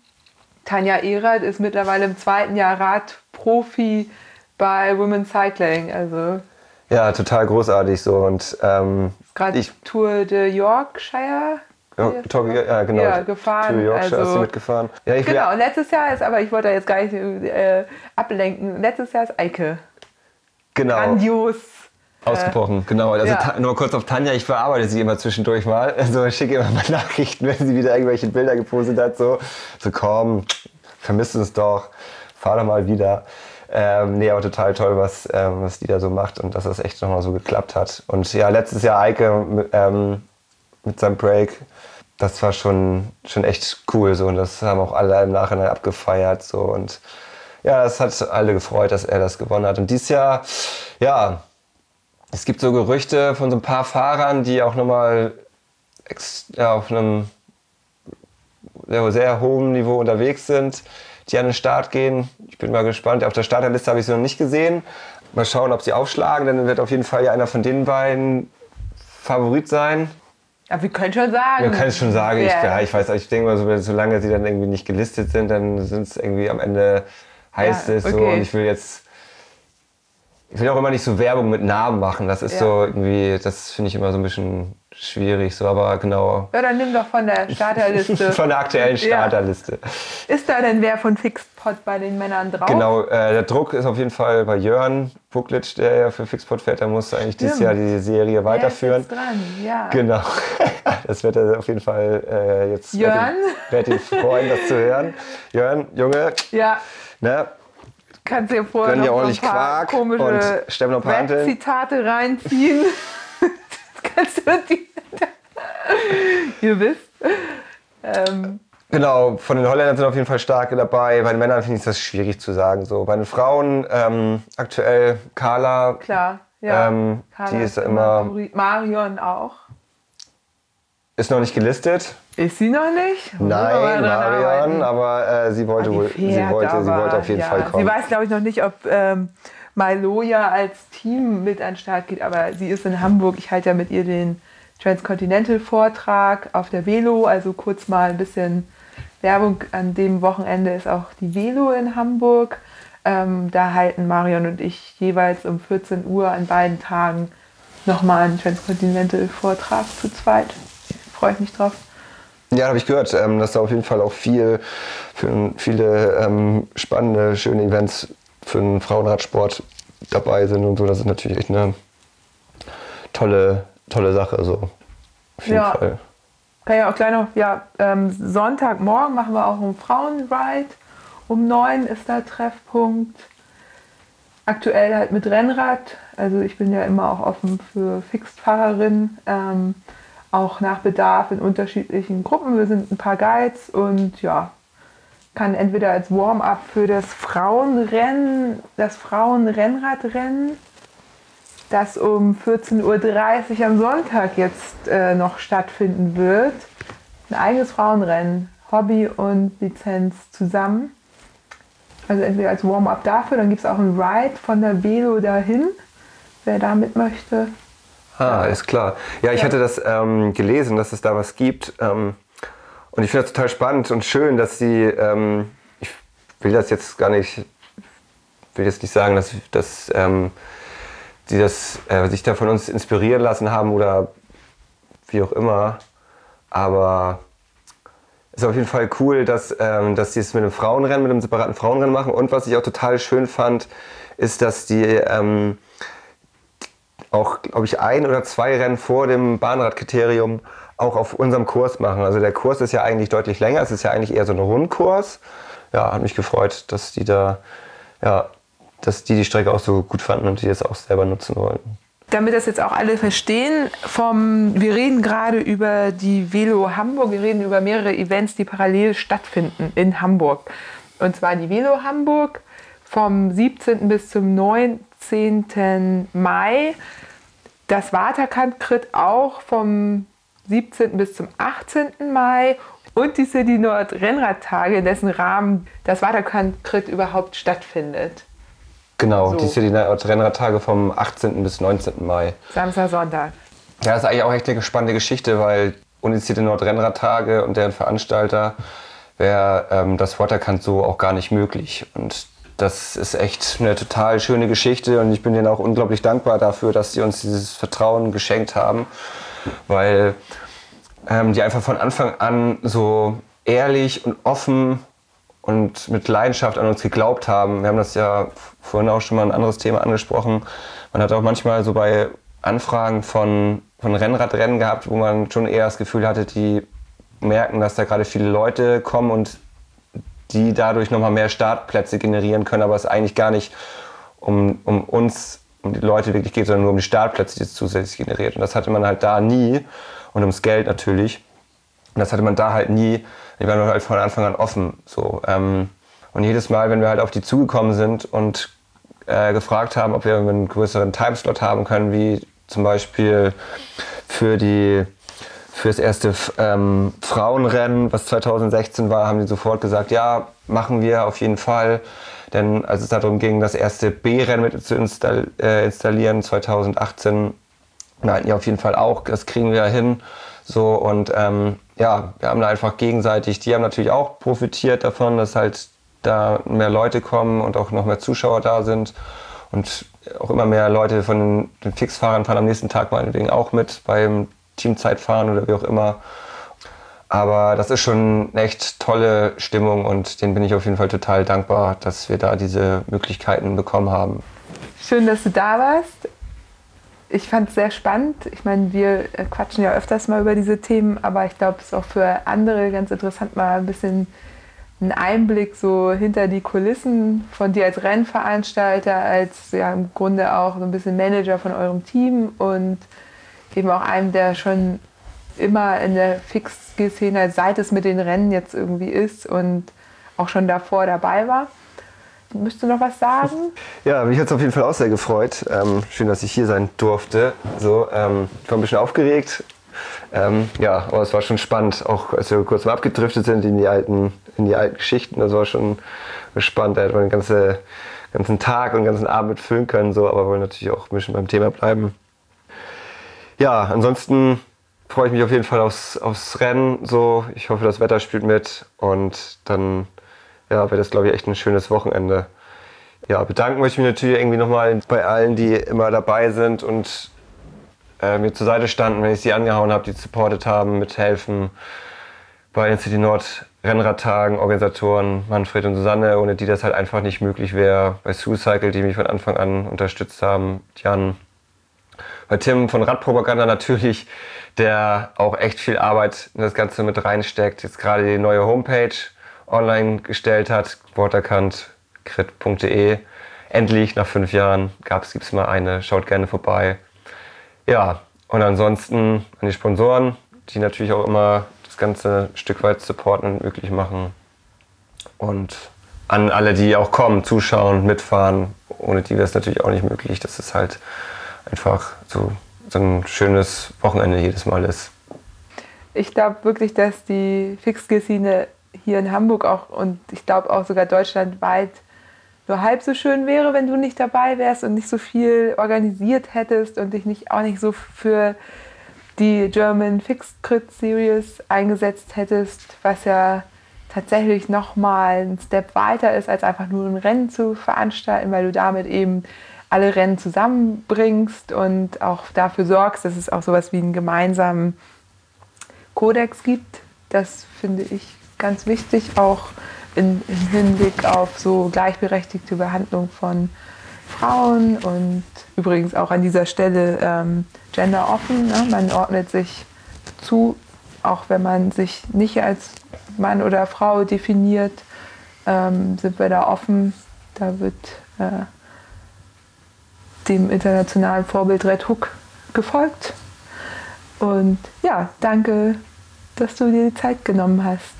Speaker 2: Tanja Ehret ist mittlerweile im zweiten Jahr Radprofi bei Women's Cycling. Also
Speaker 3: ja, total großartig so. Und ähm,
Speaker 2: gerade Tour de Yorkshire.
Speaker 3: Ja, ja, genau.
Speaker 2: Ja, gefahren.
Speaker 3: Tour Yorkshire also, ist sie mitgefahren. Ja,
Speaker 2: genau, und letztes Jahr ist, aber ich wollte da jetzt gar nicht äh, ablenken, letztes Jahr ist Eike
Speaker 3: Genau.
Speaker 2: Grandios.
Speaker 3: Ausgebrochen, genau. Also ja. nur kurz auf Tanja, ich verarbeite sie immer zwischendurch mal. Also ich schicke immer mal Nachrichten, wenn sie wieder irgendwelche Bilder gepostet hat. So, so komm, vermisst uns doch, fahr doch mal wieder. Ähm, nee, aber total toll, was, ähm, was die da so macht und dass das echt nochmal so geklappt hat. Und ja, letztes Jahr Eike ähm, mit seinem Break, das war schon, schon echt cool. So, und das haben auch alle im Nachhinein abgefeiert. So, und ja, es hat alle gefreut, dass er das gewonnen hat. Und dieses Jahr, ja, es gibt so Gerüchte von so ein paar Fahrern, die auch nochmal ja, auf einem sehr, sehr hohen Niveau unterwegs sind, die an den Start gehen. Ich bin mal gespannt. Auf der Starterliste habe ich sie noch nicht gesehen. Mal schauen, ob sie aufschlagen. Dann wird auf jeden Fall ja einer von den beiden Favorit sein.
Speaker 2: Ja, wir können schon sagen.
Speaker 3: Wir können schon sagen. Yeah. Ich, ja, ich weiß, ich denke mal, so, solange sie dann irgendwie nicht gelistet sind, dann sind es irgendwie am Ende heißt ja, es okay. so. Und ich will jetzt, ich will auch immer nicht so Werbung mit Namen machen. Das ist ja. so irgendwie, das finde ich immer so ein bisschen schwierig. So, aber genau.
Speaker 2: Ja, dann nimm doch von der Starterliste.
Speaker 3: von der aktuellen Starterliste.
Speaker 2: Ja. Ist da denn wer von Fixpot bei den Männern drauf?
Speaker 3: Genau, äh, der Druck ist auf jeden Fall bei Jörn Buklitsch, der ja für Fixpot fährt. Der muss eigentlich dieses Jahr die Serie weiterführen.
Speaker 2: Der ist dran, ja.
Speaker 3: Genau. Das wird er auf jeden Fall äh, jetzt.
Speaker 2: Jörn?
Speaker 3: Werd ihn freuen, das zu hören. Jörn, Junge.
Speaker 2: Ja.
Speaker 3: Ne?
Speaker 2: Kannst dir vorher
Speaker 3: noch
Speaker 2: ordentlich
Speaker 3: ein paar Quark
Speaker 2: komische Zitate reinziehen. kannst du die. Ihr wisst. Ähm.
Speaker 3: Genau, von den Holländern sind auf jeden Fall starke dabei. Bei den Männern finde ich das schwierig zu sagen. So. Bei den Frauen ähm, aktuell Carla.
Speaker 2: Klar, ja.
Speaker 3: Ähm, Carla die ist, ist immer.
Speaker 2: Marion auch.
Speaker 3: Ist noch nicht gelistet.
Speaker 2: Ist sie noch nicht?
Speaker 3: Nein, Marion, aber äh, sie wollte wohl, sie wollte, aber, sie wollte auf jeden ja. Fall kommen.
Speaker 2: Sie weiß, glaube ich, noch nicht, ob ähm, Maloja als Team mit an den Start geht, aber sie ist in Hamburg. Ich halte ja mit ihr den Transcontinental-Vortrag auf der Velo, also kurz mal ein bisschen Werbung, an dem Wochenende ist auch die Velo in Hamburg. Ähm, da halten Marion und ich jeweils um 14 Uhr an beiden Tagen nochmal einen Transcontinental-Vortrag zu zweit. Freue ich mich drauf.
Speaker 3: Ja, habe ich gehört, ähm, dass da auf jeden Fall auch viel, für viele ähm, spannende, schöne Events für den Frauenradsport dabei sind und so. Das ist natürlich echt eine tolle, tolle Sache. So. Auf jeden
Speaker 2: Ja.
Speaker 3: Fall.
Speaker 2: Kann ja auch gleich noch, ja, ähm, Sonntagmorgen machen wir auch einen Frauenride. Um neun ist da Treffpunkt. Aktuell halt mit Rennrad. Also ich bin ja immer auch offen für Fixed-Fahrerinnen. Ähm, auch nach Bedarf in unterschiedlichen Gruppen. Wir sind ein paar Guides und ja, kann entweder als Warm-up für das Frauenrennen, das Frauenrennradrennen, das um 14.30 Uhr am Sonntag jetzt äh, noch stattfinden wird. Ein eigenes Frauenrennen, Hobby und Lizenz zusammen. Also entweder als Warm-up dafür, dann gibt es auch einen Ride von der Velo dahin, wer da mit möchte.
Speaker 3: Ah, ist klar. Ja, ich
Speaker 2: Ja.
Speaker 3: hatte das ähm, gelesen, dass es da was gibt. Ähm, und ich finde das total spannend und schön, dass sie, ähm, ich will das jetzt gar nicht, will jetzt nicht sagen, dass, dass ähm, die das, äh, sich da von uns inspirieren lassen haben oder wie auch immer. Aber ist auf jeden Fall cool, dass, ähm, dass sie es mit einem Frauenrennen, mit einem separaten Frauenrennen machen. Und was ich auch total schön fand, ist, dass die ähm, auch, glaube ich, ein oder zwei Rennen vor dem Bahnradkriterium auch auf unserem Kurs machen. Also der Kurs ist ja eigentlich deutlich länger, es ist ja eigentlich eher so ein Rundkurs. Ja, hat mich gefreut, dass die da, ja, dass die die Strecke auch so gut fanden und die das auch selber nutzen wollten.
Speaker 2: Damit das jetzt auch alle verstehen, vom, wir reden gerade über die Velo Hamburg, wir reden über mehrere Events, die parallel stattfinden in Hamburg. Und zwar die Velo Hamburg vom 17. bis zum 19. Mai. Das Waterkant-Crit auch vom 17. bis zum 18. Mai. Und die City Nord Rennradtage, in dessen Rahmen das Waterkant-Crit überhaupt stattfindet.
Speaker 3: Genau,
Speaker 2: So.
Speaker 3: die City Night Rennradtage vom 18. bis 19. Mai.
Speaker 2: Samstag, Sonntag.
Speaker 3: Ja, das ist eigentlich auch echt eine spannende Geschichte, weil ohne die Nordrennradtage und deren Veranstalter wäre ähm, das Waterkant so auch gar nicht möglich. Und das ist echt eine total schöne Geschichte und ich bin denen auch unglaublich dankbar dafür, dass sie uns dieses Vertrauen geschenkt haben, weil ähm, die einfach von Anfang an so ehrlich und offen und mit Leidenschaft an uns geglaubt haben. Wir haben das ja vorhin auch schon mal ein anderes Thema angesprochen. Man hat auch manchmal so bei Anfragen von, von Rennradrennen gehabt, wo man schon eher das Gefühl hatte, die merken, dass da gerade viele Leute kommen und die dadurch nochmal mehr Startplätze generieren können, aber es eigentlich gar nicht um, um uns, um die Leute wirklich geht, sondern nur um die Startplätze, die es zusätzlich generiert. Und das hatte man halt da nie und ums Geld natürlich. Und das hatte man da halt nie. Die waren halt von Anfang an offen. So. Ähm, und jedes Mal, wenn wir halt auf die zugekommen sind und äh, gefragt haben, ob wir einen größeren Timeslot haben können, wie zum Beispiel für die für das erste ähm, Frauenrennen, was 2016 war, haben die sofort gesagt, ja, machen wir auf jeden Fall. Denn als es darum ging, das erste B-Rennen mit zu install äh, installieren, 2018, meinten die auf jeden Fall auch, das kriegen wir hin. So und ähm, ja, wir haben da einfach gegenseitig, die haben natürlich auch profitiert davon, dass halt da mehr Leute kommen und auch noch mehr Zuschauer da sind. Und auch immer mehr Leute von den, den Fixfahrern fahren am nächsten Tag meinetwegen auch mit beim Teamzeitfahren oder wie auch immer. Aber das ist schon eine echt tolle Stimmung und denen bin ich auf jeden Fall total dankbar, dass wir da diese Möglichkeiten bekommen haben.
Speaker 2: Schön, dass du da warst. Ich fand es sehr spannend. Ich meine, wir äh, quatschen ja öfters mal über diese Themen, aber ich glaube, es ist auch für andere ganz interessant, mal ein bisschen einen Einblick so hinter die Kulissen von dir als Rennveranstalter, als ja im Grunde auch so ein bisschen Manager von eurem Team und eben auch einem, der schon immer in der Fix-Szene, seit es mit den Rennen jetzt irgendwie ist und auch schon davor dabei war. Müsst du noch was sagen?
Speaker 3: Ja, mich hat es auf jeden Fall auch sehr gefreut. Ähm, schön, dass ich hier sein durfte. So, ähm, ich war ein bisschen aufgeregt. Ähm, ja, aber es war schon spannend, auch als wir kurz mal abgedriftet sind in die alten, in die alten Geschichten. Das war schon spannend. Da hätte man den ganze, ganzen Tag und den ganzen Abend mitfüllen können, so, aber wollen natürlich auch ein bisschen beim Thema bleiben. Ja, ansonsten freue ich mich auf jeden Fall aufs, aufs Rennen. So, ich hoffe, das Wetter spielt mit und dann ja, wäre das, glaube ich, echt ein schönes Wochenende. Ja, bedanken möchte ich mich natürlich irgendwie nochmal bei allen, die immer dabei sind und äh, mir zur Seite standen, wenn ich sie angehauen habe, die supportet haben, mithelfen. Bei den City Nord Rennradtagen, Organisatoren Manfred und Susanne, ohne die das halt einfach nicht möglich wäre. Bei Suicycle, die mich von Anfang an unterstützt haben, Jan. Bei Tim von Radpropaganda natürlich, der auch echt viel Arbeit in das Ganze mit reinsteckt. Jetzt gerade die neue Homepage online gestellt hat, worterkant.crit.de. Endlich nach fünf Jahren gibt es mal eine, schaut gerne vorbei. Ja, und ansonsten an die Sponsoren, die natürlich auch immer das Ganze ein Stück weit supporten und möglich machen. Und an alle, die auch kommen, zuschauen, mitfahren. Ohne die wäre es natürlich auch nicht möglich. dass es halt einfach so, so ein schönes Wochenende jedes Mal ist.
Speaker 2: Ich glaube wirklich, dass die Fixgear-Szene hier in Hamburg auch und ich glaube auch sogar deutschlandweit nur halb so schön wäre, wenn du nicht dabei wärst und nicht so viel organisiert hättest und dich nicht auch nicht so für die German Fixed Crit Series eingesetzt hättest, was ja tatsächlich nochmal ein Step weiter ist, als einfach nur ein Rennen zu veranstalten, weil du damit eben alle Rennen zusammenbringst und auch dafür sorgst, dass es auch sowas wie einen gemeinsamen Kodex gibt. Das finde ich ganz wichtig, auch im Hinblick auf so gleichberechtigte Behandlung von Frauen und übrigens auch an dieser Stelle ähm, genderoffen. Ne? Man ordnet sich zu, auch wenn man sich nicht als Mann oder Frau definiert, ähm, sind wir da offen. Da wird äh, dem internationalen Vorbild Red Hook gefolgt. Und ja, danke, dass du dir die Zeit genommen hast.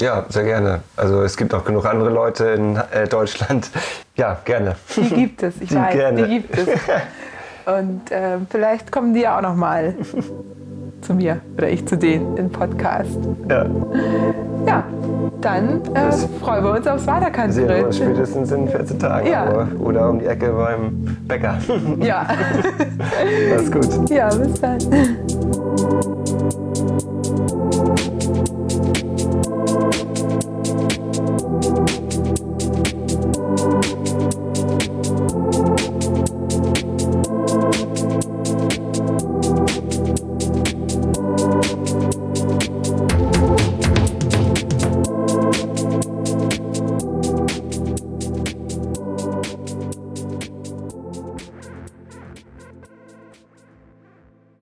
Speaker 3: Ja, sehr gerne. Also es gibt auch genug andere Leute in äh, Deutschland. Ja, gerne.
Speaker 2: Die gibt es, ich die weiß, gerne. die gibt es. Und äh, vielleicht kommen die ja auch noch mal zu mir oder ich zu denen im Podcast. Ja. Ja, dann äh, freuen wir uns aufs Waterkant.
Speaker 3: Sehen wir uns spätestens in 14 Tagen ja. oder um die Ecke beim Bäcker.
Speaker 2: Ja.
Speaker 3: Alles gut.
Speaker 2: Ja, bis dann.